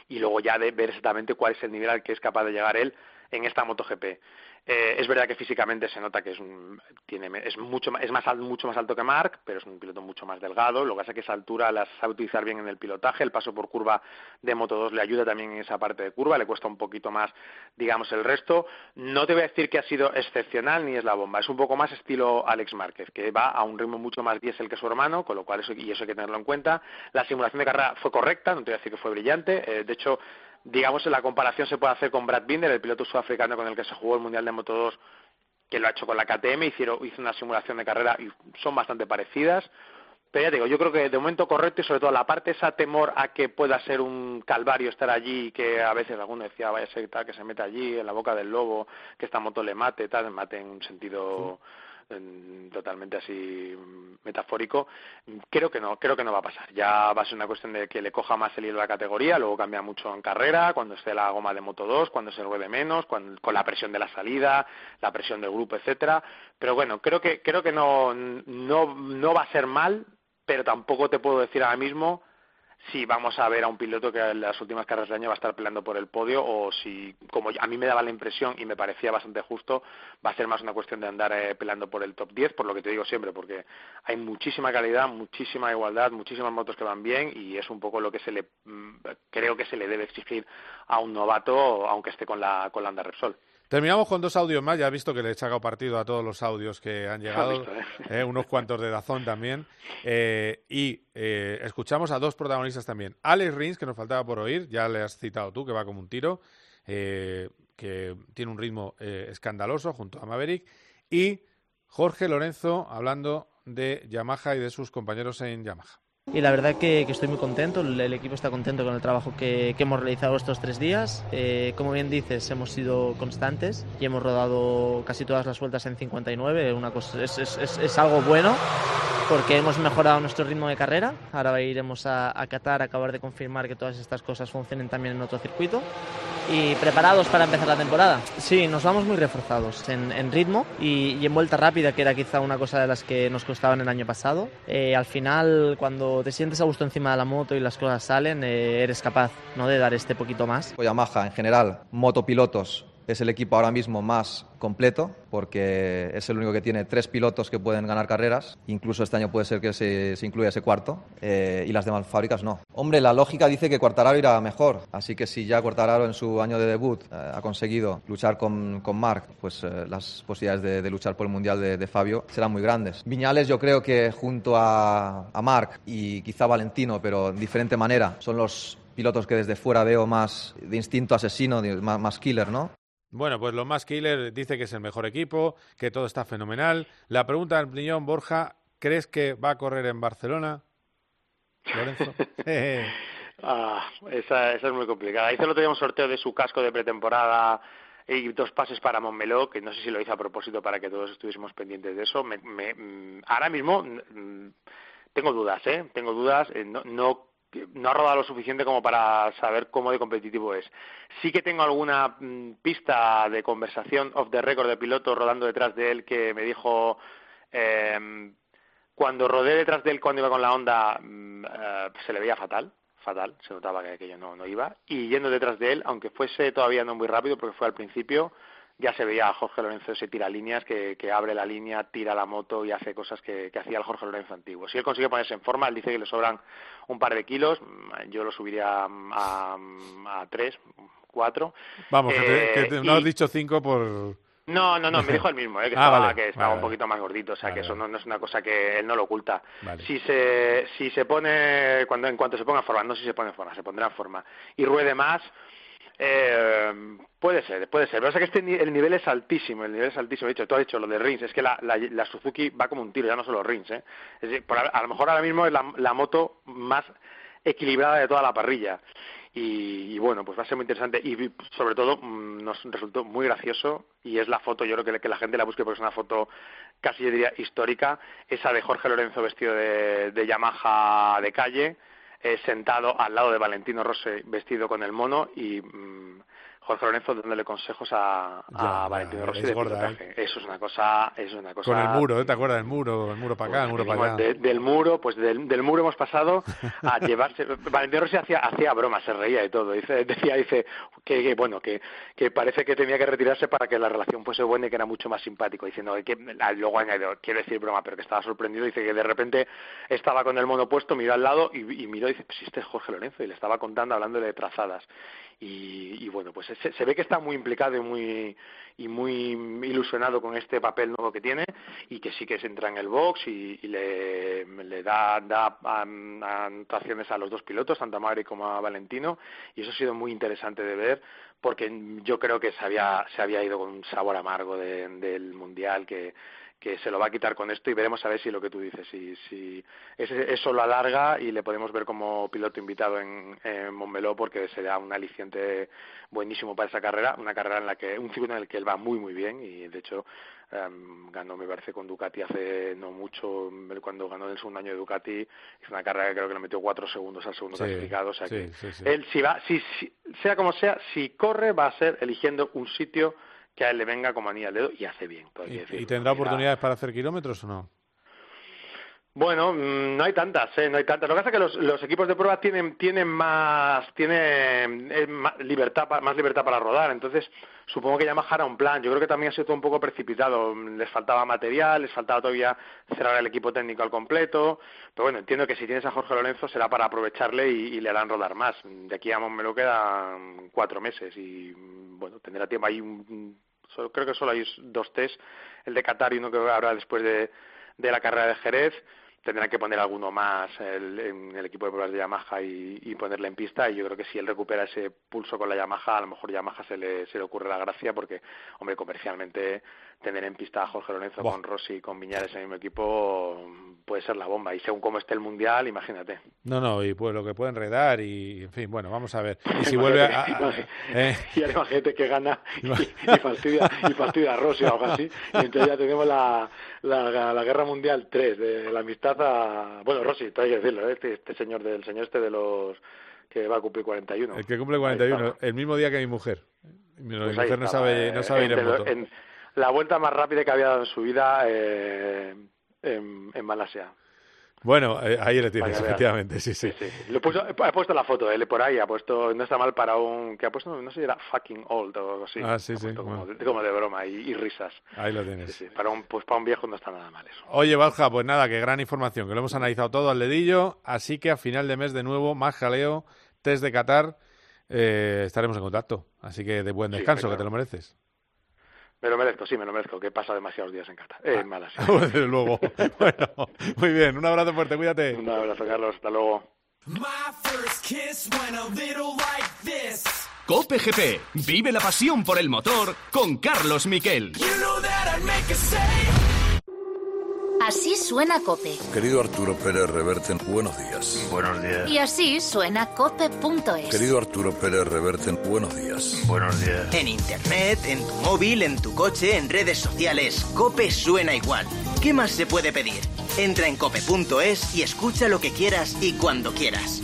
y luego ya de ver exactamente cuál es el nivel al que es capaz de llegar él en esta MotoGP. Eh, es verdad que físicamente se nota que es, tiene, es, mucho, es más, mucho más alto que Mark, pero es un piloto mucho más delgado. Lo que es que esa altura la sabe utilizar bien en el pilotaje. El paso por curva de Moto 2 le ayuda también en esa parte de curva. Le cuesta un poquito más, digamos, el resto. No te voy a decir que ha sido excepcional ni es la bomba. Es un poco más estilo Alex Márquez, que va a un ritmo mucho más diésel que su hermano, con lo cual eso, y eso hay que tenerlo en cuenta. La simulación de carrera fue correcta, no te voy a decir que fue brillante. Eh, de hecho, digamos, la comparación se puede hacer con Brad Binder, el piloto sudafricano con el que se jugó el Mundial de Moto 2, que lo ha hecho con la KTM, hicieron, hizo una simulación de carrera y son bastante parecidas. pero ya digo, yo creo que de momento correcto y sobre todo la parte esa temor a que pueda ser un calvario estar allí, que a veces alguno decía vaya a ser tal, que se mete allí en la boca del lobo, que esta moto le mate, tal, mate en un sentido totalmente así metafórico, creo que no, creo que no va a pasar. Ya va a ser una cuestión de que le coja más el hilo de la categoría, luego cambia mucho en carrera, cuando esté la goma de Moto 2, cuando se ruede menos, con la presión de la salida, la presión del grupo, etcétera. Pero bueno, creo que creo que no, no, no va a ser mal, pero tampoco te puedo decir ahora mismo si vamos a ver a un piloto que en las últimas carreras del año va a estar peleando por el podio o si, como a mí me daba la impresión y me parecía bastante justo, va a ser más una cuestión de andar eh, peleando por el top 10, por lo que te digo siempre, porque hay muchísima calidad, muchísima igualdad, muchísimas motos que van bien y es un poco lo que se le mm, creo que se le debe exigir a un novato, aunque esté con la, con la Anda Repsol. Terminamos con dos audios más. Ya has visto que le he sacado partido a todos los audios que han llegado, ¿eh? Eh, unos cuantos de Dazón también. Eh, y escuchamos a dos protagonistas también. Alex Rins, que nos faltaba por oír, ya le has citado tú, que va como un tiro, que tiene un ritmo escandaloso junto a Maverick. Y Jorge Lorenzo, hablando de Yamaha y de sus compañeros en Yamaha. Y la verdad que, estoy muy contento, el, equipo está contento con el trabajo que, hemos realizado estos tres días. Eh, como bien dices, hemos sido constantes y hemos rodado casi todas las vueltas en 59, una cosa, es, es, es, algo bueno porque hemos mejorado nuestro ritmo de carrera. Ahora iremos a, a Qatar a acabar de confirmar que todas estas cosas funcionen también en otro circuito y preparados para empezar la temporada. Sí, nos vamos muy reforzados en, ritmo y, en vuelta rápida, que era quizá una cosa de las que nos costaban el año pasado. Eh, al final, cuando te sientes a gusto encima de la moto y las cosas salen, eh, eres capaz ¿no? de dar este poquito más. Yamaha, en general, motopilotos es el equipo ahora mismo más completo porque es el único que tiene tres pilotos que pueden ganar carreras. Incluso este año puede ser que se, incluya ese cuarto eh, y las demás fábricas no. Hombre, la lógica dice que Quartararo irá mejor. Así que si ya Quartararo en su año de debut eh, ha conseguido luchar con, con Marc, pues eh, las posibilidades de, luchar por el Mundial de, Fabio serán muy grandes. Viñales yo creo que junto a, a Marc y quizá Valentino, pero de diferente manera, son los pilotos que desde fuera veo más de instinto asesino, más, más killer, ¿no? Bueno, pues lo más killer dice que es el mejor equipo, que todo está fenomenal. La pregunta del millón, Borja, ¿crees que va a correr en Barcelona? Lorenzo. ah, esa, esa, es muy complicada. Hizo el otro día un sorteo de su casco de pretemporada y dos pases para Montmeló, que no sé si lo hizo a propósito para que todos estuviésemos pendientes de eso. Me, me, mm, ahora mismo mm, tengo dudas, ¿eh? Tengo dudas. Eh, no, no no ha rodado lo suficiente como para saber cómo de competitivo es. Sí que tengo alguna mm, pista de conversación off the record de piloto rodando detrás de él que me dijo em, cuando rodé detrás de él cuando iba con la onda mm, eh, se le veía fatal, fatal, se notaba que aquello no, no iba y yendo detrás de él, aunque fuese todavía no muy rápido porque fue al principio, ya se veía a Jorge Lorenzo ese tira líneas que, que, abre la línea, tira la moto y hace cosas que, que, hacía el Jorge Lorenzo antiguo. Si él consigue ponerse en forma, él dice que le sobran un par de kilos, yo lo subiría a, a, tres, cuatro. Vamos, que, te, eh, no has dicho cinco por... No, no, no, me dijo el mismo, eh, que ah, estaba, que estaba un poquito más gordito, o sea que eso no, no, es una cosa que él no lo oculta. Si se si se pone, cuando en cuanto se ponga en forma, no si se pone en forma, se pondrá en forma, y ruede más, eh, puede ser, puede ser. Pero es que este, el nivel es altísimo, el nivel es altísimo. De hecho, tú has dicho lo de Rins, es que la, la, Suzuki va como un tiro, ya no solo Rins. ¿eh? a, lo mejor ahora mismo es la, moto más equilibrada de toda la parrilla. Y, bueno, pues va a ser muy interesante y sobre todo mm, nos resultó muy gracioso y es la foto, yo creo que, la gente la busque porque es una foto casi yo diría histórica, esa de Jorge Lorenzo vestido de Yamaha de calle, eh, sentado al lado de Valentino Rossi vestido con el mono y mm, Jorge Lorenzo dándole consejos a, a Valentino Rossi de ¿eh? Eso es una cosa, es una cosa. Con el muro, ¿eh? ¿te acuerdas del muro? El muro para acá, el muro para allá. del muro, pues del, del, muro hemos pasado a llevarse. Valentino Rossi hacía, hacía bromas, se reía y todo. Dice, decía, dice que, bueno, que, que parece que tenía que retirarse para que la relación fuese buena y que era mucho más simpático. Diciendo que luego añadió, quiero decir broma, pero que estaba sorprendido. Dice que de repente estaba con el mono puesto, miró al lado y, y miró y dice, pues este es Jorge Lorenzo y le estaba contando, hablándole de trazadas y, bueno, pues se, ve que está muy implicado y muy, y muy ilusionado con este papel nuevo que tiene y que sí que se entra en el box y, le, le, da, da actuaciones a los dos pilotos, tanto a Magri como a Valentino, y eso ha sido muy interesante de ver porque yo creo que se había, se había ido con un sabor amargo del Mundial que que se lo va a quitar con esto y veremos a ver si lo que tú dices, si, si eso lo alarga y le podemos ver como piloto invitado en, en Montmeló porque será un aliciente buenísimo para esa carrera, una carrera en la que, un circuito en el que él va muy muy bien y de hecho um, ganó me parece con Ducati hace no mucho, cuando ganó el segundo año de Ducati, hizo una carrera que creo que le metió cuatro segundos al segundo clasificado, o sea que él si va, si, sea como sea, si corre va a ser eligiendo un sitio que a él le venga como anilla al dedo y hace bien. ¿Y, tendrá oportunidades para hacer kilómetros o no? Bueno, mm, no hay tantas, ¿eh? no hay tantas. Lo que pasa es que los, los equipos de prueba tienen tienen más libertad más libertad para rodar. Entonces supongo que Yamaha hará un plan. Yo creo que también ha sido todo un poco precipitado. Les faltaba material, les faltaba todavía cerrar el equipo técnico al completo. Pero bueno, entiendo que si tienes a Jorge Lorenzo será para aprovecharle y, le harán rodar más. De aquí a me lo quedan cuatro meses y bueno tendrá tiempo ahí un, creo que solo hay dos test, el de Qatar y uno que habrá después de, de la carrera de Jerez tendrán que poner alguno más en el equipo de pruebas de Yamaha y, ponerle en pista y yo creo que si él recupera ese pulso con la Yamaha a lo mejor Yamaha se le, se le ocurre la gracia porque hombre comercialmente tener en pista a Jorge Lorenzo con Rossi y con Viñales en el mismo equipo puede ser la bomba y según cómo esté el mundial imagínate no no y pues lo que puede enredar y en fin bueno vamos a ver y si vuelve a, eh. y imagínate que gana y, fastidia y fastidia a Rossi o algo así y entonces ya tenemos la, la, la guerra mundial 3 de la amistad bueno, Rossi, hay que decirlo, ¿eh? este, este, señor del señor este de los que va a cumplir 41. El que cumple 41, el mismo día que mi mujer. Mi, pues mujer no sabe, no sabe ir en moto. La vuelta más rápida que había dado en su vida eh, en, en Malasia. Bueno, eh, ahí le tienes, efectivamente, sí, sí. Lo puso, ha puesto la foto, él por ahí, ha puesto, no está mal para un, que ha puesto, no sé si era fucking old o algo así. Ah, sí, sí. Como, de, broma y, risas. Ahí lo tienes. Sí, Para un, pues para un viejo no está nada mal eso. Oye, Balja, pues nada, qué gran información, que lo hemos analizado todo al dedillo, así que a final de mes de nuevo, más jaleo, test de Qatar, eh, estaremos en contacto. Así que de buen descanso, que te lo mereces. Me lo merezco, sí, me lo merezco, que pasa demasiados días en Qatar, eh, en Malasia. Desde luego. bueno, muy bien, un abrazo fuerte, cuídate. Un abrazo, Carlos, hasta luego. Cope GP, vive la pasión por el motor con Carlos Miquel. Así suena Cope. Querido Arturo Pérez Reverte, buenos días. Buenos días. Y así suena cope.es. Querido Arturo Pérez Reverte, buenos días. Buenos días. En internet, en tu móvil, en tu coche, en redes sociales, Cope suena igual. ¿Qué más se puede pedir? Entra en cope.es y escucha lo que quieras y cuando quieras.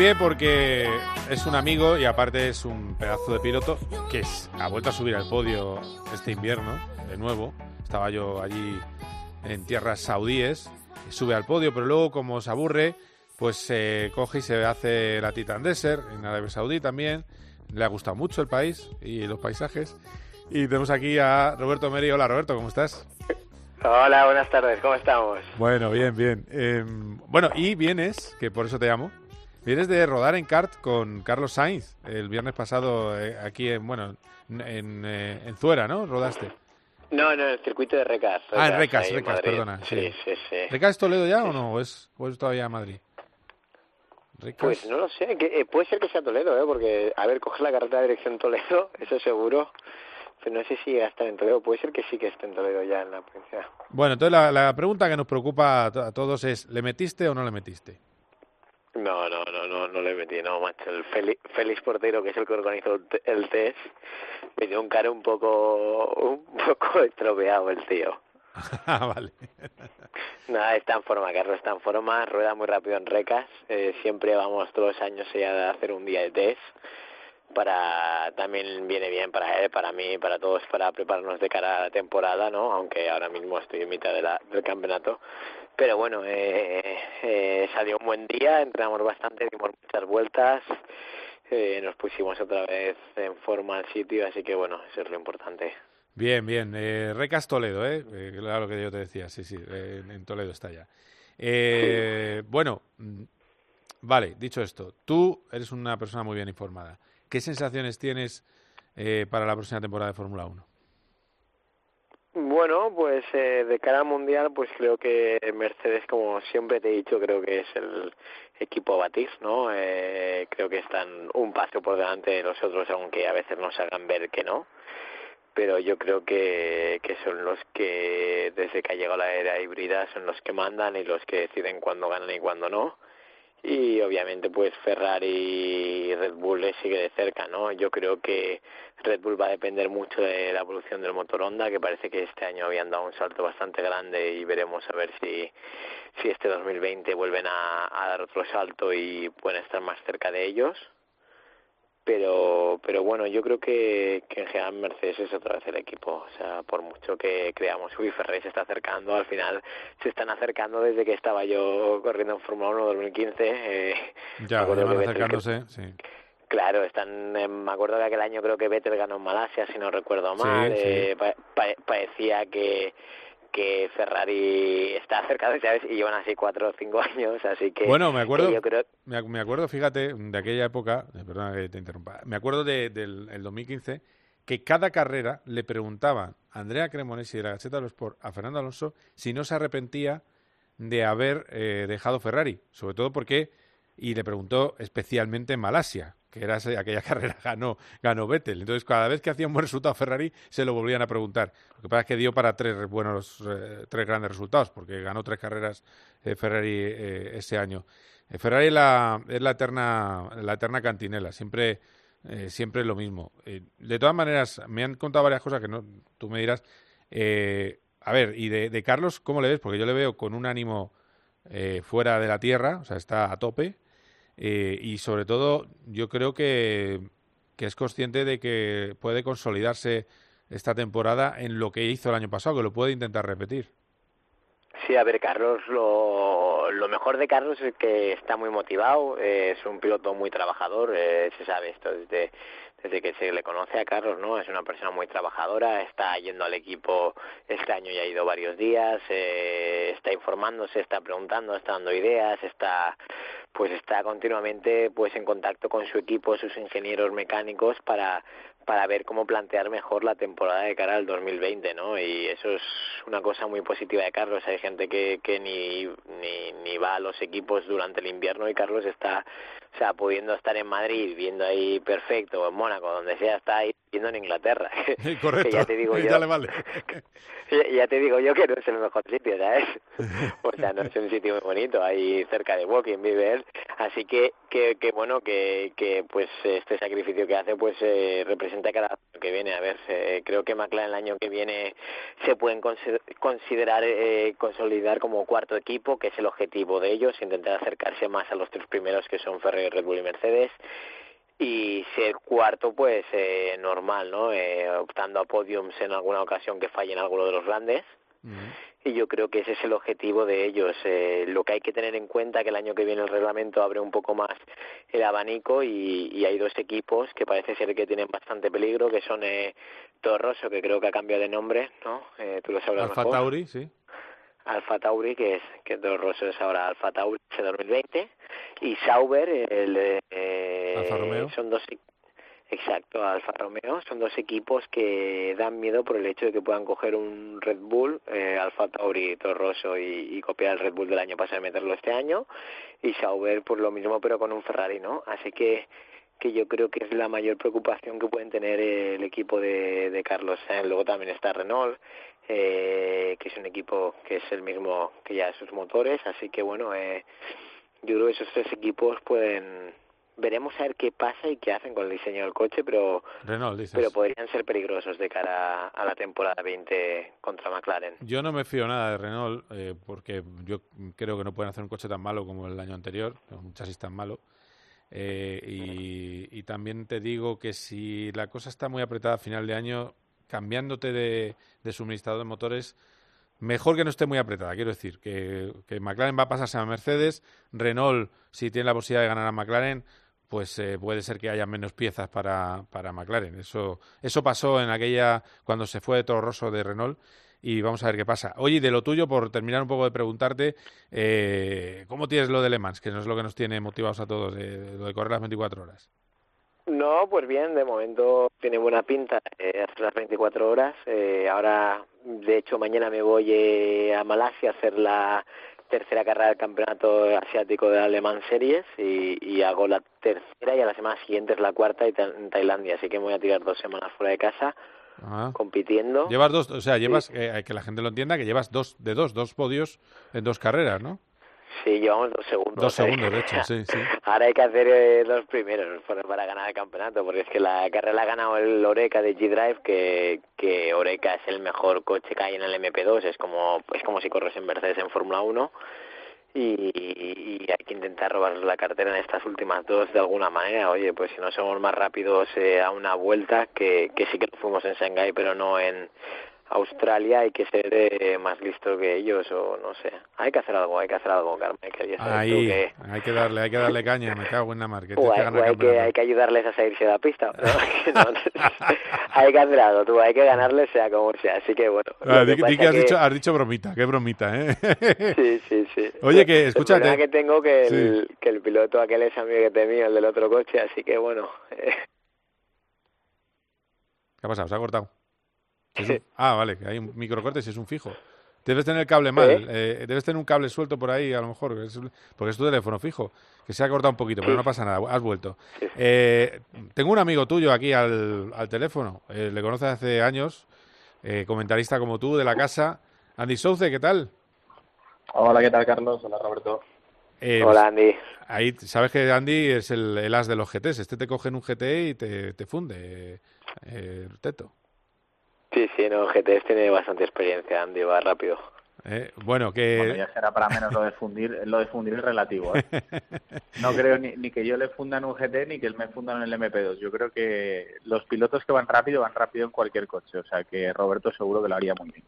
Pie porque es un amigo y aparte es un pedazo de piloto que ha vuelto a subir al podio este invierno, de nuevo. Estaba yo allí en tierras saudíes, sube al podio, pero luego como se aburre, pues se coge y se hace la Titan Desert en Arabia Saudí también. Le ha gustado mucho el país y los paisajes. Y tenemos aquí a Roberto Meri. Hola Roberto, ¿cómo estás? Hola, buenas tardes, ¿cómo estamos? Bueno, bien, bien. Em, bueno, y vienes, que por eso te llamo, Vienes de rodar en kart con Carlos Sainz el viernes pasado eh, aquí en, bueno, en, eh, en, Zuera, ¿no? Rodaste. No, no, en el circuito de Recas. ah, en Recas, Recas, perdona. Sí, sí, sí. ¿Recas Toledo ya o no? ¿O es, o es todavía Madrid? Pues no lo sé, que, eh, puede ser que sea Toledo, ¿eh? Porque, a ver, coger la carretera de dirección Toledo, eso seguro. Pero no sé si ya está en Toledo, puede ser que sí que esté en Toledo ya en la provincia. Bueno, entonces la, la pregunta que nos preocupa a todos es, ¿le metiste o no le metiste? No, no, no, no, no le metí, no, macho. El Félix, Portero, que es el que organizó el test, me dio un cara un poco, un poco estropeado el tío. ah, vale. Nada, está en forma, Carlos está en forma, rueda muy rápido en recas. Eh, siempre vamos todos los años ya a hacer un día de test. Para también viene bien para él, para mí, para todos, para prepararnos de cara a la temporada, ¿no? Aunque ahora mismo estoy en mitad de la, del campeonato pero bueno, eh, eh, salió un buen día, entrenamos bastante, dimos muchas vueltas, eh, nos pusimos otra vez en forma al sitio, así que bueno, eso es lo importante. Bien, bien. Eh, Recas Toledo, ¿eh? Claro que yo te decía, sí, sí, en Toledo está ya. Eh, bueno, mm, vale, dicho esto, tú eres una persona muy bien informada. ¿Qué sensaciones tienes eh, para la próxima temporada de Fórmula 1? Bueno, pues eh, de cara al Mundial, pues creo que Mercedes, como siempre te he dicho, creo que es el equipo a batir, ¿no? Eh, creo que están un paso por delante de los otros, aunque a veces nos hagan ver que no. Pero yo creo que, que son los que, desde que ha llegado la era híbrida, son los que mandan y los que deciden cuándo ganan y cuándo no y obviamente pues Ferrari y Red Bull le sigue de cerca, ¿no? Yo creo que Red Bull va a depender mucho de la evolución del motor Honda, que parece que este año habían dado un salto bastante grande y veremos a ver si, si este 2020 vuelven a, a dar otro salto y pueden estar más cerca de ellos pero pero bueno yo creo que, que en general Mercedes es otra vez el equipo o sea por mucho que creamos uy Ferrari se está acercando al final se están acercando desde que estaba yo corriendo en Fórmula 1 2015 eh, ya van acercándose sí Claro, están, eh, me acuerdo que aquel año creo que Vettel ganó en Malasia, si no recuerdo mal. Eh, parecía que, que Ferrari está cerca de ¿sabes? y llevan así cuatro o cinco años, así que... Bueno, me acuerdo, me, acuerdo, fíjate, de aquella época, eh, perdona que te interrumpa, me acuerdo de, del el 2015 que cada carrera le preguntaban a Andrea Cremonesi de la Gacheta de los Sport a Fernando Alonso si no se arrepentía de haber eh, dejado Ferrari, sobre todo porque, y le preguntó especialmente en Malasia, que era aquella carrera ganó, ganó Vettel. Entonces, cada vez que hacía un buen resultado Ferrari, se lo volvían a preguntar. Lo que pasa es que dio para tres buenos, eh, tres grandes resultados, porque ganó tres carreras eh, Ferrari eh, ese año. Ferrari es la, es la eterna, la eterna cantinela, siempre, siempre lo mismo. de todas maneras, me han contado varias cosas que no, tú me dirás. a ver, y de, de, Carlos, ¿cómo le ves? Porque yo le veo con un ánimo fuera de la tierra, o sea, está a tope. Eh, y sobre todo, yo creo que, que es consciente de que puede consolidarse esta temporada en lo que hizo el año pasado, que lo puede intentar repetir. Sí, a ver, Carlos, lo, lo mejor de Carlos es que está muy motivado, es un piloto muy trabajador, eh, se sabe esto desde, desde que se le conoce a Carlos, ¿no? Es una persona muy trabajadora, está yendo al equipo este año ya ha ido varios días, eh, está informándose, está preguntando, está dando ideas, está pues está continuamente pues en contacto con su equipo, sus ingenieros mecánicos para para ver cómo plantear mejor la temporada de cara al 2020, ¿no? Y eso es una cosa muy positiva de Carlos. Hay gente que, que ni, ni, ni va a los equipos durante el invierno y Carlos está, o sea, pudiendo estar en Madrid, viendo ahí perfecto, en Mónaco, donde sea, está ahí viendo en Inglaterra. Correcto. ya te digo yo. ya, te digo yo que no es el mejor sitio, ¿sabes? o sea, no es un sitio muy bonito, ahí cerca de Woking vive él. Así que, que, que bueno, que, que pues este sacrificio que hace, pues eh, representa cada año que viene. A ver, creo que McLaren el año que viene se pueden considerar eh, consolidar como cuarto equipo, que es el objetivo de ellos, intentar acercarse más a los tres primeros que son Ferrari, Red Bull y Mercedes y ser cuarto pues eh, normal no eh, optando a podiums en alguna ocasión que fallen alguno de los grandes. Y yo creo que ese es el objetivo de ellos eh, lo que hay que tener en cuenta que el año que viene el reglamento abre un poco más el abanico y, y hay dos equipos que parece ser que tienen bastante peligro que son eh, Torroso que creo que ha cambiado de nombre no eh, tú lo sabrás Alfa Tauri sí Alfa Tauri, que es que Rosso es ahora Alfa Tauri 2020, y Sauber, el, eh, Alfa Romeo. son dos Exacto, Alfa Romeo. Son dos equipos que dan miedo por el hecho de que puedan coger un Red Bull, eh, Alfa Tauri, Torroso y, y copiar el Red Bull del año pasado y meterlo este año. Y Sauber, por lo mismo, pero con un Ferrari, ¿no? Así que que yo creo que es la mayor preocupación que pueden tener el equipo de, de Carlos Sainz. Luego también está Renault, eh, que es un equipo que es el mismo que ya sus motores, así que bueno, eh, yo creo que esos tres equipos pueden veremos a ver qué pasa y qué hacen con el diseño del coche, pero pero podrían ser peligrosos de cara a la temporada 20 contra McLaren. Yo no me fío nada de Renault eh, porque yo creo que no pueden hacer un coche tan malo como el año anterior, un chasis tan malo. Eh, y, y, también te digo que si la cosa está muy apretada a final de año, cambiándote de, suministrador de motores, mejor que no esté muy apretada. Quiero decir, que, McLaren va a pasarse a Mercedes, Renault, si tiene la posibilidad de ganar a McLaren, pues eh, puede ser que haya menos piezas para, para McLaren. Eso, eso pasó en aquella, cuando se fue de Toro Rosso de Renault, y vamos a ver qué pasa. Oye, de lo tuyo, por terminar un poco de preguntarte, eh, ¿cómo tienes lo de Le Mans? Que no es lo que nos tiene motivados a todos, de, lo de correr las 24 horas. No, pues bien, de momento tiene buena pinta eh, hacer las 24 horas. Eh, ahora, de hecho, mañana me voy eh, a Malasia a hacer la tercera carrera del campeonato asiático de Alemán Series y, y, hago la tercera y a la semana siguiente es la cuarta en Tailandia, así que me voy a tirar dos semanas fuera de casa ah. compitiendo. Llevas dos, o sea, llevas, eh, que la gente lo entienda, que llevas dos de dos, dos podios en dos carreras, ¿no? Sí, llevamos dos segundos. Dos segundos, de hecho, sí, sí. Ahora hay que hacer eh, los primeros para, ganar el campeonato, porque es que la carrera la ha ganado el Oreca de G-Drive, que, que Oreca es el mejor coche que hay en el MP2, es como, es como si corres en Mercedes en Fórmula 1 y, hay que intentar robar la cartera en estas últimas dos de alguna manera. Oye, pues si no somos más rápidos eh, a una vuelta, que, que sí que fuimos en Shanghái, pero no en Australia hay que ser eh, más listo que ellos o no sé. Hay que hacer algo, hay que hacer algo, Carmen. Que Ahí, que... hay que darle, hay que darle caña, me cago en la mar. Que hay, que, hay que ayudarles a salirse de la pista. hay que hacer algo, tú, hay que ganarles sea como sea. Así que bueno. Ah, di, que has, Dicho, has dicho bromita, qué bromita, ¿eh? sí, sí, sí. Oye, que escúchate. que tengo que el, que el piloto aquel es amiguete mío, el del otro coche, así que bueno. ¿Qué ha pasado? ¿Se ha cortado? ah, vale, que hay un microcorte si es un fijo. Debes tener el cable mal, eh, debes tener un cable suelto por ahí, a lo mejor, porque es tu teléfono fijo, que se ha cortado un poquito, pero no pasa nada, has vuelto. Eh, tengo un amigo tuyo aquí al, al teléfono, eh, le conoces hace años, comentarista como tú de la casa, Andy Souce, ¿qué tal? Hola, ¿qué tal, Carlos? Hola, Roberto. Hola, Andy. Ahí, sabes que Andy es el, as de los GTs, este te coge en un GT y te, te funde, el teto. Sí, sí, no, GTS tiene bastante experiencia, Andy, va rápido. Eh, bueno, que... Bueno, ya será para menos lo de fundir, lo de fundir es relativo. ¿eh? No creo ni, ni, que yo le funda en un GT ni que él me funda en el MP2. Yo creo que los pilotos que van rápido van rápido en cualquier coche. O sea que Roberto seguro que lo haría muy bien.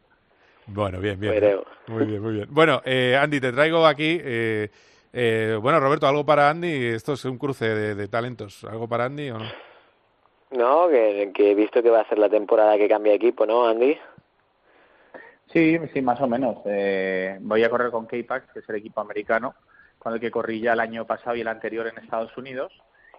Bueno, bien, bien. Muy bien, muy bien. Bueno, eh, Andy, te traigo aquí... Eh, eh, bueno, Roberto, ¿algo para Andy? Esto es un cruce de, de talentos. ¿Algo para Andy o no? ¿No? Que, he visto que va a ser la temporada que cambia equipo, ¿no, Andy? Sí, sí, más o menos. Eh, voy a correr con K-Pax, que es el equipo americano, con el que corrí ya el año pasado y el anterior en Estados Unidos.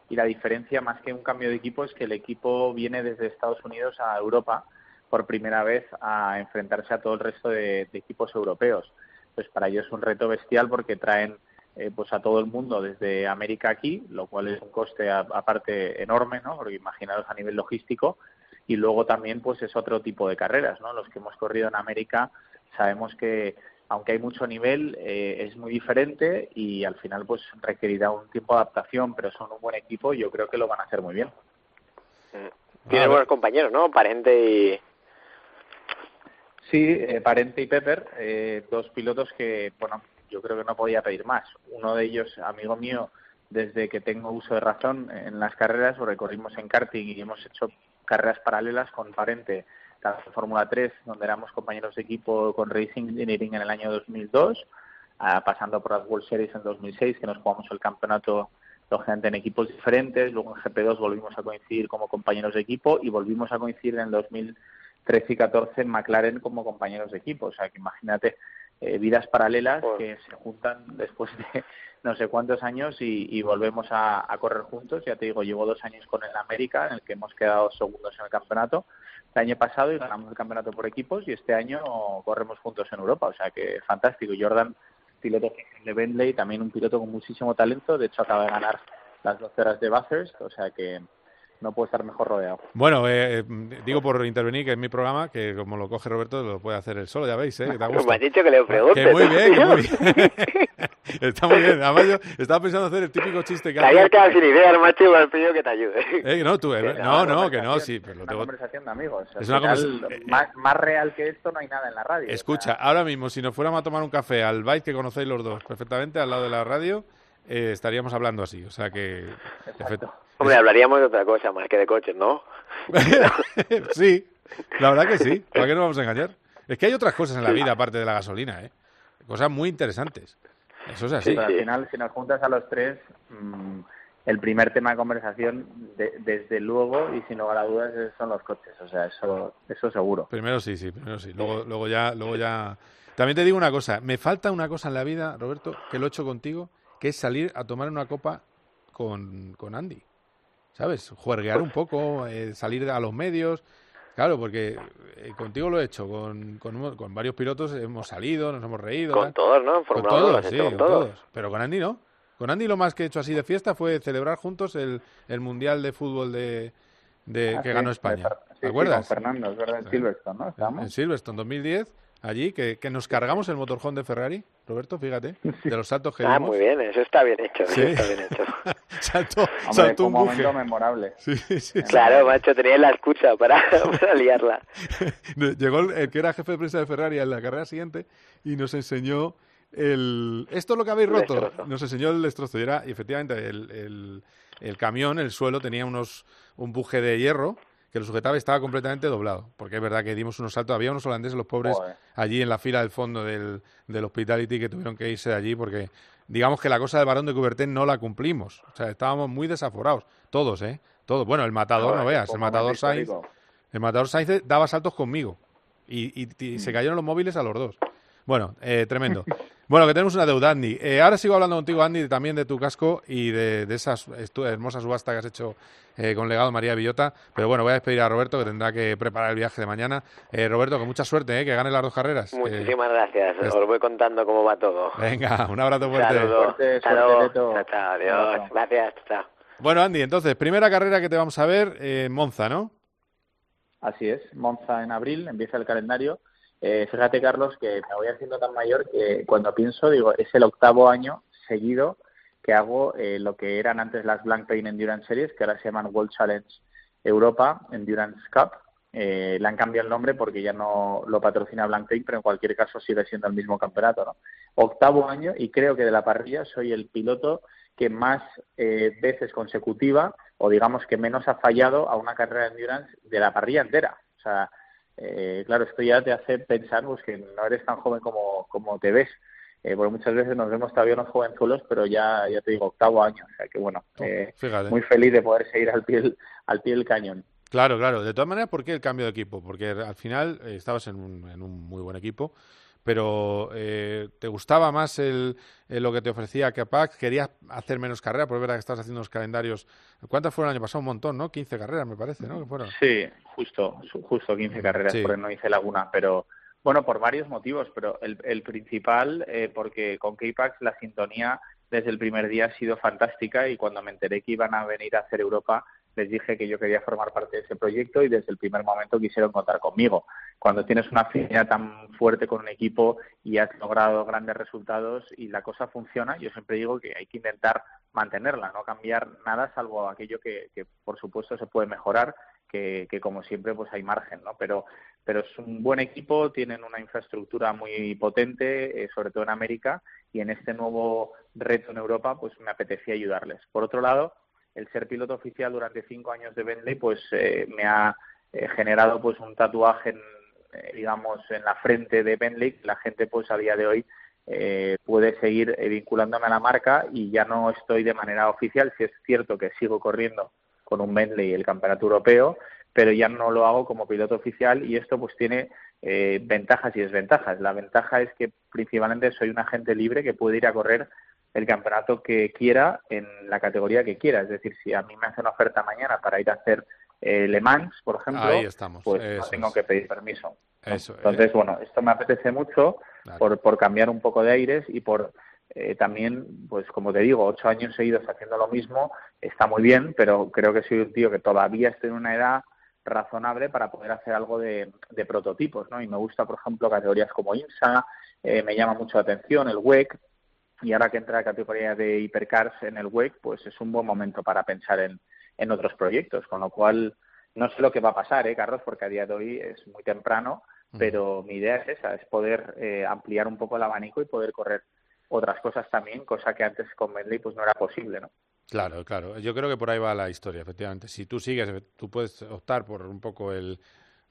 Y la diferencia, más que un cambio de equipo, es que el equipo viene desde Estados Unidos a Europa por primera vez a enfrentarse a todo el resto de equipos europeos. Pues para ellos es un reto bestial porque traen eh, pues a todo el mundo desde América aquí, lo cual es un coste aparte enorme, ¿no? Porque imaginaros a nivel logístico y luego también pues es otro tipo de carreras, ¿no? Los que hemos corrido en América sabemos que aunque hay mucho nivel eh, es muy diferente y al final pues requerirá un tiempo de adaptación, pero son un buen equipo y yo creo que lo van a hacer muy bien. Mm. Tiene buenos compañeros, ¿no? Parente y Sí, eh, Parente y Pepper, dos pilotos que, bueno, yo creo que no podía pedir más. Uno de ellos, amigo mío, desde que tengo uso de razón en las carreras, recorrimos en karting y hemos hecho carreras paralelas con Parente, la Fórmula 3, donde éramos compañeros de equipo con Racing Engineering en el año 2002, pasando por las World Series en 2006, que nos jugamos el campeonato lógicamente en equipos diferentes, luego en GP2 volvimos a coincidir como compañeros de equipo y volvimos a coincidir en el 2013 y 14 en McLaren como compañeros de equipo. O sea que imagínate eh, vidas paralelas que se juntan después de no sé cuántos años y, volvemos a, correr juntos. Ya te digo, llevo dos años con el América, en el que hemos quedado segundos en el campeonato el año pasado y ganamos el campeonato por equipos y este año corremos juntos en Europa. O sea que fantástico. Jordan, piloto de Bentley, también un piloto con muchísimo talento. De hecho, acaba de ganar las 12 horas de Bathurst. O sea que no puede estar mejor rodeado. Bueno, eh, eh, digo por intervenir que en mi programa, que como lo coge Roberto, lo puede hacer él solo, ya veis, ¿eh? Me ha dicho que le pregunte. muy bien, que muy bien. Está muy bien. Además, yo estaba pensando hacer el típico chiste que... Te habías quedado sin ideas, macho, igual pido que te ayude. Eh, no, tú, eh, no, no, que no, sí. Pero lo tengo... una conversación de amigos. Es una conversación... Más, más, real que esto no hay nada en la radio. Escucha, ahora mismo, si nos fuéramos a tomar un café al Byte, que conocéis los dos perfectamente, al lado de la radio, eh, estaríamos hablando así. O sea que... Hombre, hablaríamos de otra cosa más que de coches, ¿no? sí, la verdad que sí. ¿Para qué nos vamos a engañar? Es que hay otras cosas en la vida aparte de la gasolina, ¿eh? Cosas muy interesantes. Eso es así. al final, si nos juntas a los tres, mm, el primer tema de conversación, desde luego, y sin lugar a dudas, son los coches. O sea, eso, eso seguro. Primero sí, sí, primero sí. Luego, luego ya, luego ya. También te digo una cosa. Me falta una cosa en la vida, Roberto, que lo he hecho contigo, que es salir a tomar una copa con, con Andy. ¿Sabes? Juerguear un poco, eh, salir a los medios. Claro, porque eh, contigo lo he hecho, con, con, varios pilotos hemos salido, nos hemos reído. Con todos, ¿no? con todos, sí, con todos. Pero con Andy no. Con Andy lo más que he hecho así de fiesta fue celebrar juntos el, el Mundial de Fútbol de, de ah, que ganó España. ¿Te acuerdas? con Fernando, es verdad, en Silverstone, ¿no? ¿Estamos? En Silverstone 2010, allí, que, que, nos cargamos el motorhome de Ferrari, Roberto, fíjate, de los saltos que Ah, muy bien, eso está bien hecho, ¿Sí? está bien hecho. saltó, saltó un, momento memorable. Sí, sí, claro, macho, tenía la excusa para, para liarla. Llegó el que era jefe de prensa de Ferrari en la carrera siguiente y nos enseñó el, esto es lo que habéis roto. Nos enseñó el destrozo. Y era, efectivamente, el, el, camión, el suelo, tenía unos, un buje de hierro que lo sujetaba y estaba completamente doblado. Porque es verdad que dimos unos saltos. Había unos holandeses, los pobres, allí en la fila del fondo del, del Hospitality que tuvieron que irse de allí porque, digamos que la cosa del varón de Coubertin no la cumplimos. O sea, estábamos muy desaforados. Todos, ¿eh? Todos. Bueno, el matador, no veas. El matador Sainz. El matador Sainz daba saltos conmigo. Y, y, se cayeron los móviles a los dos. Bueno, eh, tremendo. Bueno, que tenemos una deuda, Andy. Eh, ahora sigo hablando contigo, Andy, también de tu casco y de, de esa hermosa subasta que has hecho eh, con legado María Villota. Pero bueno, voy a despedir a Roberto, que tendrá que preparar el viaje de mañana. Eh, Roberto, que mucha suerte, eh, que gane las dos carreras. Muchísimas gracias. Os voy contando cómo va todo. Venga, un abrazo fuerte. Saludos. Chao, chao, adiós. Gracias, chao. Bueno, Andy, entonces, primera carrera que te vamos a ver, en Monza, ¿no? Así es, Monza en abril, empieza el calendario. Eh, fíjate, Carlos, que me voy haciendo tan mayor que cuando pienso, digo, es el octavo año seguido que hago eh, lo que eran antes las Blank Pain Endurance Series, que ahora se llaman World Challenge Europa Endurance Cup. Eh, le han cambiado el nombre porque ya no lo patrocina Blank Pain, pero en cualquier caso sigue siendo el mismo campeonato. ¿no? Octavo año y creo que de la parrilla soy el piloto que más veces consecutiva o digamos que menos ha fallado a una carrera de endurance de la parrilla entera. O sea, eh, claro, esto ya te hace pensar pues, que no eres tan joven como, como te ves. Eh, porque muchas veces nos vemos todavía unos jovenzuelos, pero ya, ya te digo, octavo año. O sea que bueno, oh, eh, muy feliz de poder seguir al pie, al pie del cañón. Claro, claro. De todas maneras, ¿por qué el cambio de equipo? Porque al final estabas en un, en un muy buen equipo pero eh, ¿te gustaba más el, lo que te ofrecía Capac? ¿Querías hacer menos carreras? Por verdad que estás haciendo los calendarios. ¿Cuántas fueron el año pasado? Un montón, ¿no? 15 carreras, me parece, ¿no? fueron? Sí, justo, justo 15 carreras, porque no hice laguna, pero bueno, por varios motivos, pero el, el principal, eh, porque con K-Pax la sintonía desde el primer día ha sido fantástica y cuando me enteré que iban a venir a hacer Europa, les dije que yo quería formar parte de ese proyecto y desde el primer momento quisieron contar conmigo. Cuando tienes una afinidad tan fuerte con un equipo y has logrado grandes resultados y la cosa funciona, yo siempre digo que hay que intentar mantenerla, no cambiar nada salvo aquello que, por supuesto se puede mejorar, que, como siempre pues hay margen, ¿no? Pero, pero es un buen equipo, tienen una infraestructura muy potente, eh, sobre todo en América, y en este nuevo reto en Europa pues me apetecía ayudarles. Por otro lado, el ser piloto oficial durante cinco años de Bentley pues eh, me ha eh, generado pues un tatuaje en, eh, digamos en la frente de Bentley la gente pues a día de hoy puede seguir vinculándome a la marca y ya no estoy de manera oficial. Si es cierto que sigo corriendo con un Bentley el campeonato europeo pero ya no lo hago como piloto oficial y esto pues tiene ventajas y desventajas. La ventaja es que principalmente soy un agente libre que puede ir a correr el campeonato que quiera en la categoría que quiera. Es decir, si a mí me hace una oferta mañana para ir a hacer eh, Le Mans, por ejemplo, pues no tengo que pedir permiso. Entonces, bueno, esto me apetece mucho por, por cambiar un poco de aires y por eh, también, pues como te digo, ocho años seguidos haciendo lo mismo está muy bien, pero creo que soy un tío que todavía estoy en una edad razonable para poder hacer algo de, prototipos, ¿no? Y me gusta, por ejemplo, categorías como IMSA, eh, me llama mucho la atención el WEC, y ahora que entra la categoría de hipercars en el WEC, pues es un buen momento para pensar en, en otros proyectos, con lo cual no sé lo que va a pasar, ¿eh, Carlos, porque a día de hoy es muy temprano, pero mi idea es esa, es poder eh, ampliar un poco el abanico y poder correr otras cosas también, cosa que antes con Bentley pues no era posible, ¿no? Claro, claro. Yo creo que por ahí va la historia, efectivamente. Si tú sigues, tú puedes optar por un poco el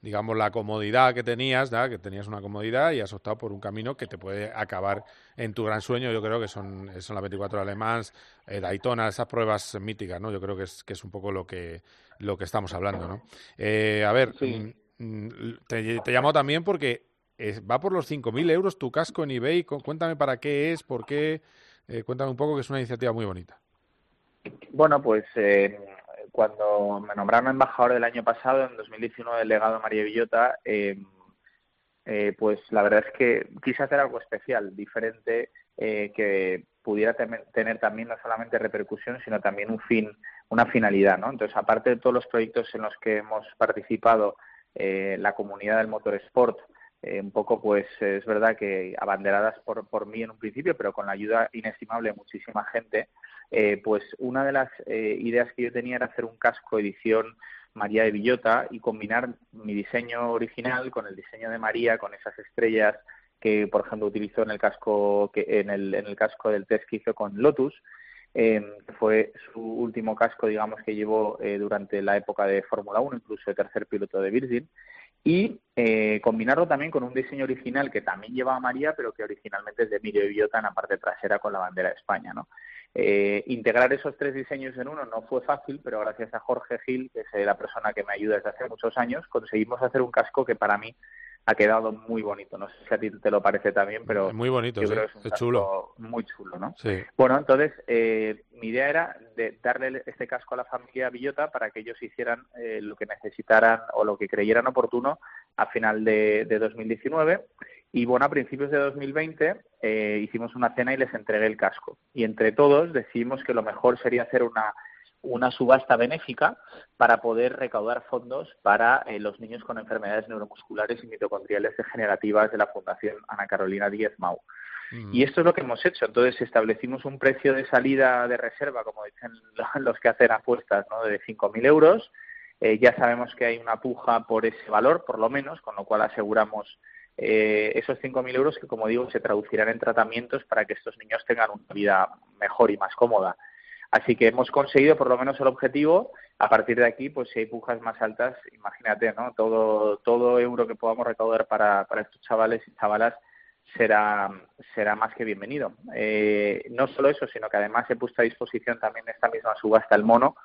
digamos, la comodidad que tenías, que tenías una comodidad y has optado por un camino que te puede acabar en tu gran sueño. Yo creo que son, son las 24 alemanes, eh, Daytona, esas pruebas míticas, ¿no? Yo creo que es, que es un poco lo que, lo que estamos hablando, ¿no? Eh, a ver, mm, mm, te, te llamo también porque va por los 5.000 euros tu casco en eBay. Cuéntame para qué es, por qué. Eh, cuéntame un poco que es una iniciativa muy bonita. Bueno, pues eh, cuando me nombraron embajador del año pasado, en 2019, delegado María Villota, em, eh, pues la verdad es que quise hacer algo especial, diferente, eh, que pudiera tener también no solamente repercusión, sino también un fin, una finalidad, ¿no? Entonces, aparte de todos los proyectos en los que hemos participado, eh, la comunidad del motorsport, eh, un poco, pues es verdad que abanderadas por, por mí en un principio, pero con la ayuda inestimable de muchísima gente, eh, pues una de las eh, ideas que yo tenía era hacer un casco edición María de Villota y combinar mi diseño original con el diseño de María, con esas estrellas que, por ejemplo, utilizó en el casco que en el, en el casco del test que hizo con Lotus, eh, fue su último casco, digamos, que llevó durante la época de Fórmula 1, incluso de tercer piloto de Virgin y eh, combinarlo también con un diseño original que también llevaba María, pero que originalmente es de Emilio Villota en la parte trasera con la bandera de España. ¿no? Eh, integrar esos tres diseños en uno no fue fácil, pero gracias a Jorge Gil, que es la persona que me ayuda desde hace muchos años, conseguimos hacer un casco que para mí ha quedado muy bonito. No sé si a ti te lo parece también, pero muy bonito, yo creo que es, un chulo. muy chulo, ¿no? Sí. Bueno, entonces eh, mi idea era de darle este casco a la familia Villota para que ellos hicieran eh, lo que necesitaran o lo que creyeran oportuno a final de, de 2019 y bueno, a principios de 2020 eh, hicimos una cena y les entregué el casco. Y entre todos decidimos que lo mejor sería hacer una una subasta benéfica para poder recaudar fondos para eh, los niños con enfermedades neuromusculares y mitocondriales degenerativas de la Fundación Ana Carolina Díez Mau. Mm. Y esto es lo que hemos hecho. Entonces establecimos un precio de salida de reserva, como dicen los que hacen apuestas, ¿no? de 5.000 euros. Eh, ya sabemos que hay una puja por ese valor, por lo menos, con lo cual aseguramos eh, esos 5.000 euros que, como digo, se traducirán en tratamientos para que estos niños tengan una vida mejor y más cómoda. Así que hemos conseguido por lo menos el objetivo. A partir de aquí, pues si hay pujas más altas, imagínate, ¿no? Todo, todo euro que podamos recaudar para, para estos chavales y chavalas será, será más que bienvenido. Eh, no solo eso, sino que además he puesto a disposición también esta misma subasta el mono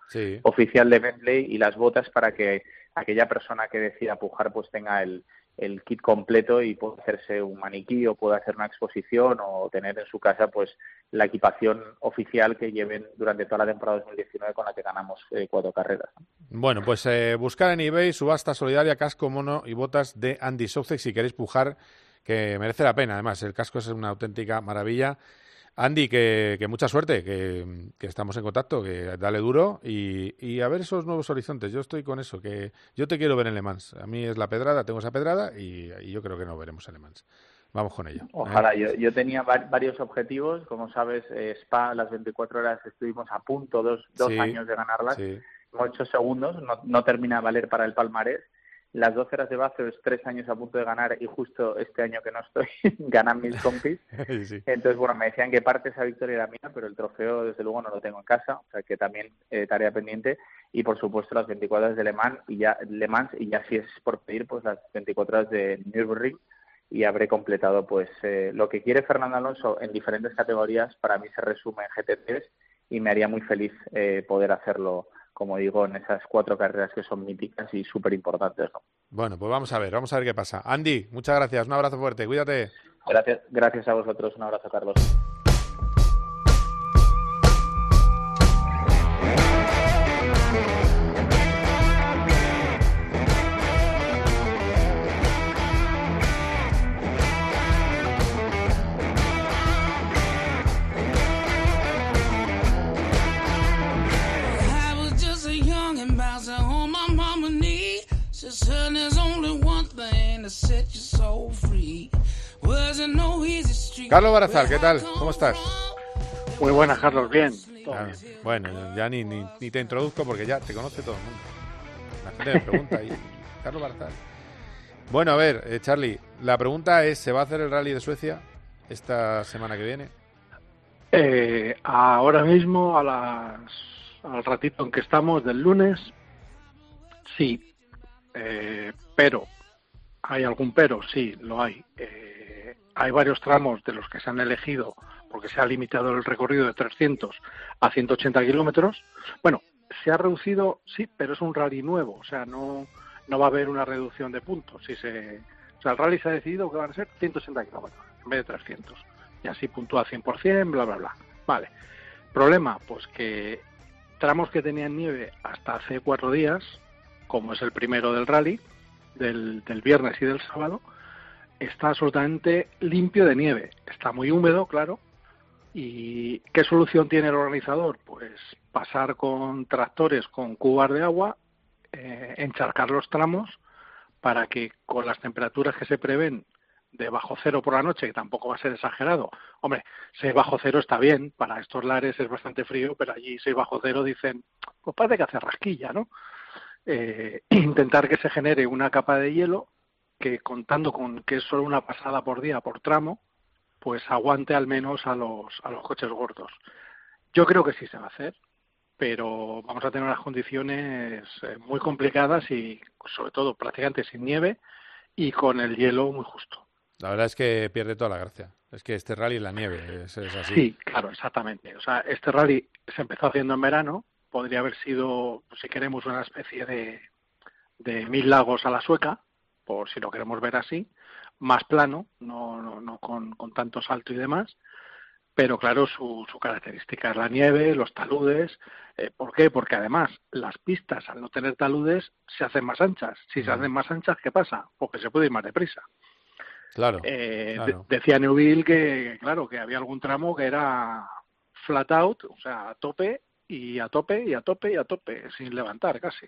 oficial de Bentley y las botas para que aquella persona que decida pujar pues tenga el, el kit completo y puede hacerse un maniquí o puede hacer una exposición o tener en su casa pues la equipación oficial que lleven durante toda la temporada 2019 con la que ganamos eh, cuatro carreras. Bueno, pues eh, buscar en eBay subasta solidaria casco, mono y botas de Andy Softex si queréis pujar, que merece la pena. Además, el casco es una auténtica maravilla. Andy, que, mucha suerte, que, estamos en contacto, que dale duro y, a ver esos nuevos horizontes. Yo estoy con eso, que yo te quiero ver en Le Mans. A mí es la pedrada, tengo esa pedrada y, yo creo que no veremos en Le Mans. Vamos con ello. ¿eh? Ojalá, yo, tenía varios objetivos. Como sabes, eh, Spa, las 24 horas estuvimos a punto, dos, dos años de ganarlas. Hemos hecho segundos, no, no termina de valer para el palmarés las 12 horas de Bathurst, tres años a punto de ganar y justo este año que no estoy, ganan mis compis. Entonces, bueno, me decían que parte esa victoria era mía, pero el trofeo desde luego no lo tengo en casa, o sea que también eh, tarea pendiente. Y por supuesto las 24 horas de Le Mans y ya, Le Mans, y ya si es por pedir, pues las 24 horas de Nürburgring y habré completado pues eh, lo que quiere Fernando Alonso en diferentes categorías, para mí se resume en GT3 y me haría muy feliz eh, poder hacerlo como digo, en esas cuatro carreras que son míticas y súper importantes. Bueno, pues vamos a ver, vamos a ver qué pasa. Andy, muchas gracias, un abrazo fuerte, cuídate. Gracias, gracias a vosotros, un abrazo, Carlos. Carlos Barazal, ¿qué tal? ¿Cómo estás? Muy buenas, Carlos, bien. Ah, bueno, ya ni, ni, te introduzco porque ya te conoce todo el mundo. La gente me pregunta, ¿y Carlos Barazal? Bueno, a ver, eh, Charlie, la pregunta es, ¿se va a hacer el rally de Suecia esta semana que viene? Eh, ahora mismo, a las, al ratito en que estamos del lunes, sí, eh, pero, ¿hay algún pero? Sí, lo hay. Eh, hay varios tramos de los que se han elegido porque se ha limitado el recorrido de 300 a 180 kilómetros. Bueno, se ha reducido, sí, pero es un rally nuevo, o sea, no, no va a haber una reducción de puntos. Si se, o sea, el rally se ha decidido que van a ser 180 kilómetros en vez de 300. Y así puntúa 100%, bla, bla, bla. Vale. Problema, pues que tramos que tenían nieve hasta hace cuatro días, como es el primero del rally, del, del viernes y del sábado, está absolutamente limpio de nieve. Está muy húmedo, claro. ¿Y qué solución tiene el organizador? Pues pasar con tractores con cubas de agua, eh, encharcar los tramos para que con las temperaturas que se prevén de bajo cero por la noche, que tampoco va a ser exagerado. Hombre, 6 bajo cero está bien, para estos lares es bastante frío, pero allí 6 bajo cero dicen, pues parece que hace rasquilla, ¿no? Eh, intentar que se genere una capa de hielo que contando con que es solo una pasada por día por tramo, pues aguante al menos a los, a los coches gordos. Yo creo que sí se va a hacer, pero vamos a tener unas condiciones eh, muy complicadas y sobre todo prácticamente sin nieve y con el hielo muy justo. La verdad es que pierde toda la gracia. Es que este rally la nieve es, así. Sí, claro, exactamente. O sea, este rally se empezó haciendo en verano. Podría haber sido, si queremos, una especie de, de mil lagos a la sueca, por si lo queremos ver así, más plano, no, no, no con, con tanto salto y demás pero claro, su, su, característica es la nieve, los taludes. Eh, ¿Por qué? Porque además las pistas, al no tener taludes, se hacen más anchas. Si se hacen más anchas, ¿qué pasa? Porque se puede ir más deprisa. Claro. Eh, decía Neuville que, claro, que había algún tramo que era flat out, o sea, a tope y a tope y a tope y a tope, sin levantar casi.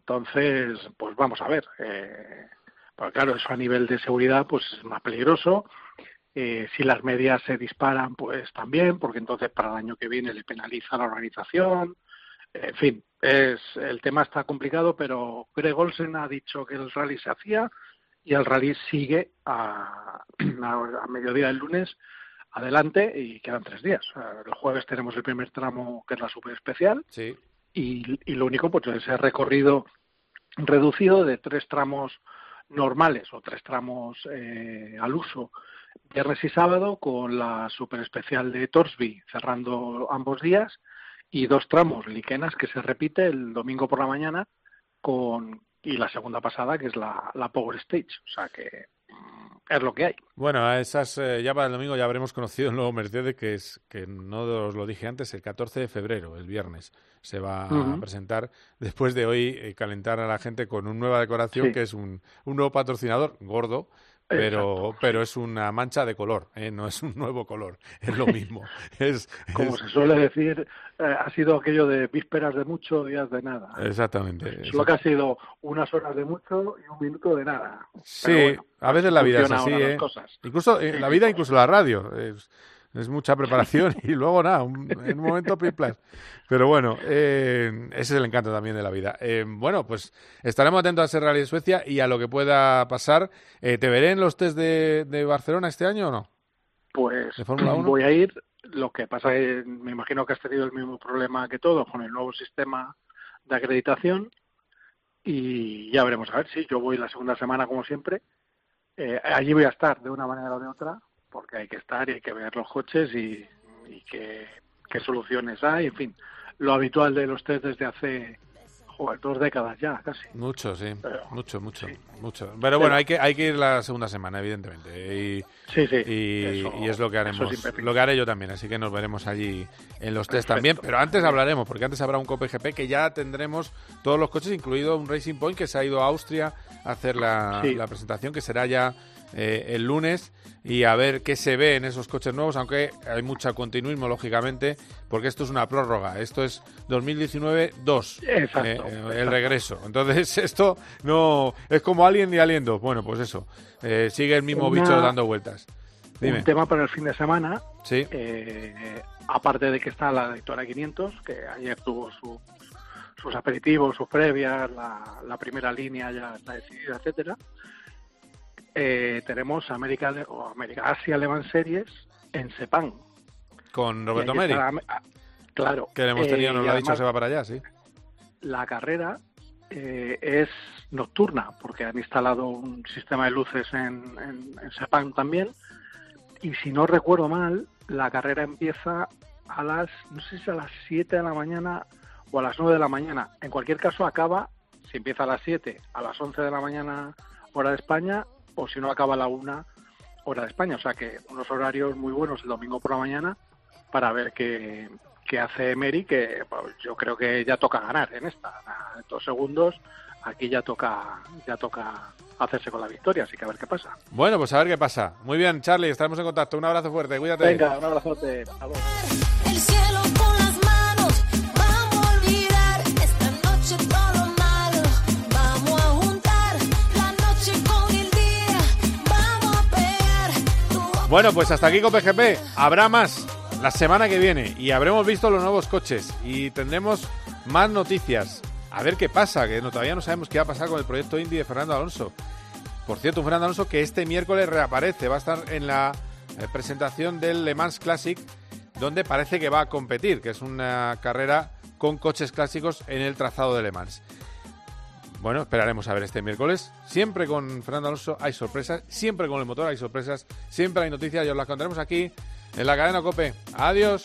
Entonces, pues vamos a ver. Eh, pues claro, eso a nivel de seguridad pues es más peligroso eh, si las medias se disparan, pues también, porque entonces para el año que viene le penaliza la organización. En fin, es, el tema está complicado, pero Greg Olsen ha dicho que el rally se hacía y el rally sigue a, a, mediodía del lunes adelante y quedan tres días. El jueves tenemos el primer tramo que es la super especial sí. y, y lo único pues es ese recorrido reducido de tres tramos normales o tres tramos eh, al uso viernes y sábado con la super especial de Torsby cerrando ambos días y dos tramos liquenas que se repite el domingo por la mañana con y la segunda pasada que es la, la Power Stage o sea que es lo que hay. Bueno, a esas eh, ya para el domingo ya habremos conocido el nuevo Mercedes que es que no os lo dije antes el 14 de febrero, el viernes se va a presentar. Después de hoy eh, calentar a la gente con una nueva decoración que es un, un nuevo patrocinador gordo pero, pero es una mancha de color, ¿eh? no es un nuevo color, es lo mismo. es, Como se suele decir, eh, ha sido aquello de vísperas de mucho, días de nada. Exactamente. Solo que ha sido unas horas de mucho y un minuto de nada. Sí, a veces la vida es así. ¿eh? Incluso en la vida, incluso la radio. Es, es mucha preparación y luego nada, en un momento piplas. Pero bueno, eh, ese es el encanto también de la vida. Eh, bueno, pues estaremos atentos a ese Rally de Suecia y a lo que pueda pasar. Eh, ¿Te veré en los test de, de, Barcelona este año o no? Pues voy a ir. Lo que pasa es, me imagino que has tenido el mismo problema que todos con el nuevo sistema de acreditación y ya veremos a ver si yo voy la segunda semana como siempre. allí voy a estar de una manera o de otra porque hay que estar y hay que ver los coches y, y qué, qué, soluciones hay, en fin, lo habitual de los test desde hace joder, dos décadas ya, casi. Mucho, sí, mucho, mucho, mucho. Pero bueno, hay que hay que ir la segunda semana, evidentemente. Y, sí, sí. Y, es lo que haremos, lo que haré yo también, así que nos veremos allí en los test también. Pero antes hablaremos, porque antes habrá un GP que ya tendremos todos los coches, incluido un Racing Point que se ha ido a Austria a hacer la, la presentación, que será ya eh, el lunes y a ver qué se ve en esos coches nuevos, aunque hay mucho continuismo, lógicamente, porque esto es una prórroga. Esto es 2019-2, eh, eh, el regreso. Entonces, esto no es como alguien y aliendo. Bueno, pues eso, sigue el mismo bicho dando vueltas. Un tema para el fin de semana. Sí. aparte de que está la Daytona 500, que ayer tuvo sus aperitivos, sus previas, la, la primera línea ya está decidida, etcétera eh, tenemos América o América Asia Le Series en Sepang. Con Roberto Meri. Ah, claro. Que le hemos tenido, eh, nos lo ha dicho, se va para allá, sí. La carrera eh, es nocturna, porque han instalado un sistema de luces en, en, Sepang también. Y si no recuerdo mal, la carrera empieza a las, no sé si a las 7 de la mañana o a las 9 de la mañana. En cualquier caso, acaba, si empieza a las 7, a las 11 de la mañana, hora de España, o si no, acaba a la 1, hora de España. O sea que unos horarios muy buenos el domingo por la mañana para ver qué, qué hace Mary, que pues, yo creo que ya toca ganar en esta. En dos segundos, aquí ya toca, ya toca hacerse con la victoria, así que a ver qué pasa. Bueno, pues a ver qué pasa. Muy bien, Charlie, estaremos en contacto. Un abrazo fuerte, cuídate. Venga, un abrazote. El cielo con Bueno, pues hasta aquí con PGP. Habrá más la semana que viene y habremos visto los nuevos coches y tendremos más noticias. A ver qué pasa, que no, todavía no sabemos qué va a pasar con el proyecto Indy de Fernando Alonso. Por cierto, Fernando Alonso que este miércoles reaparece, va a estar en la eh, presentación del Le Mans Classic, donde parece que va a competir, que es una carrera con coches clásicos en el trazado de Le Mans. Bueno, esperaremos a ver este miércoles. Siempre con Fernando Alonso hay sorpresas, siempre con el motor hay sorpresas, siempre hay noticias y os las contaremos aquí en la cadena Cope. Adiós.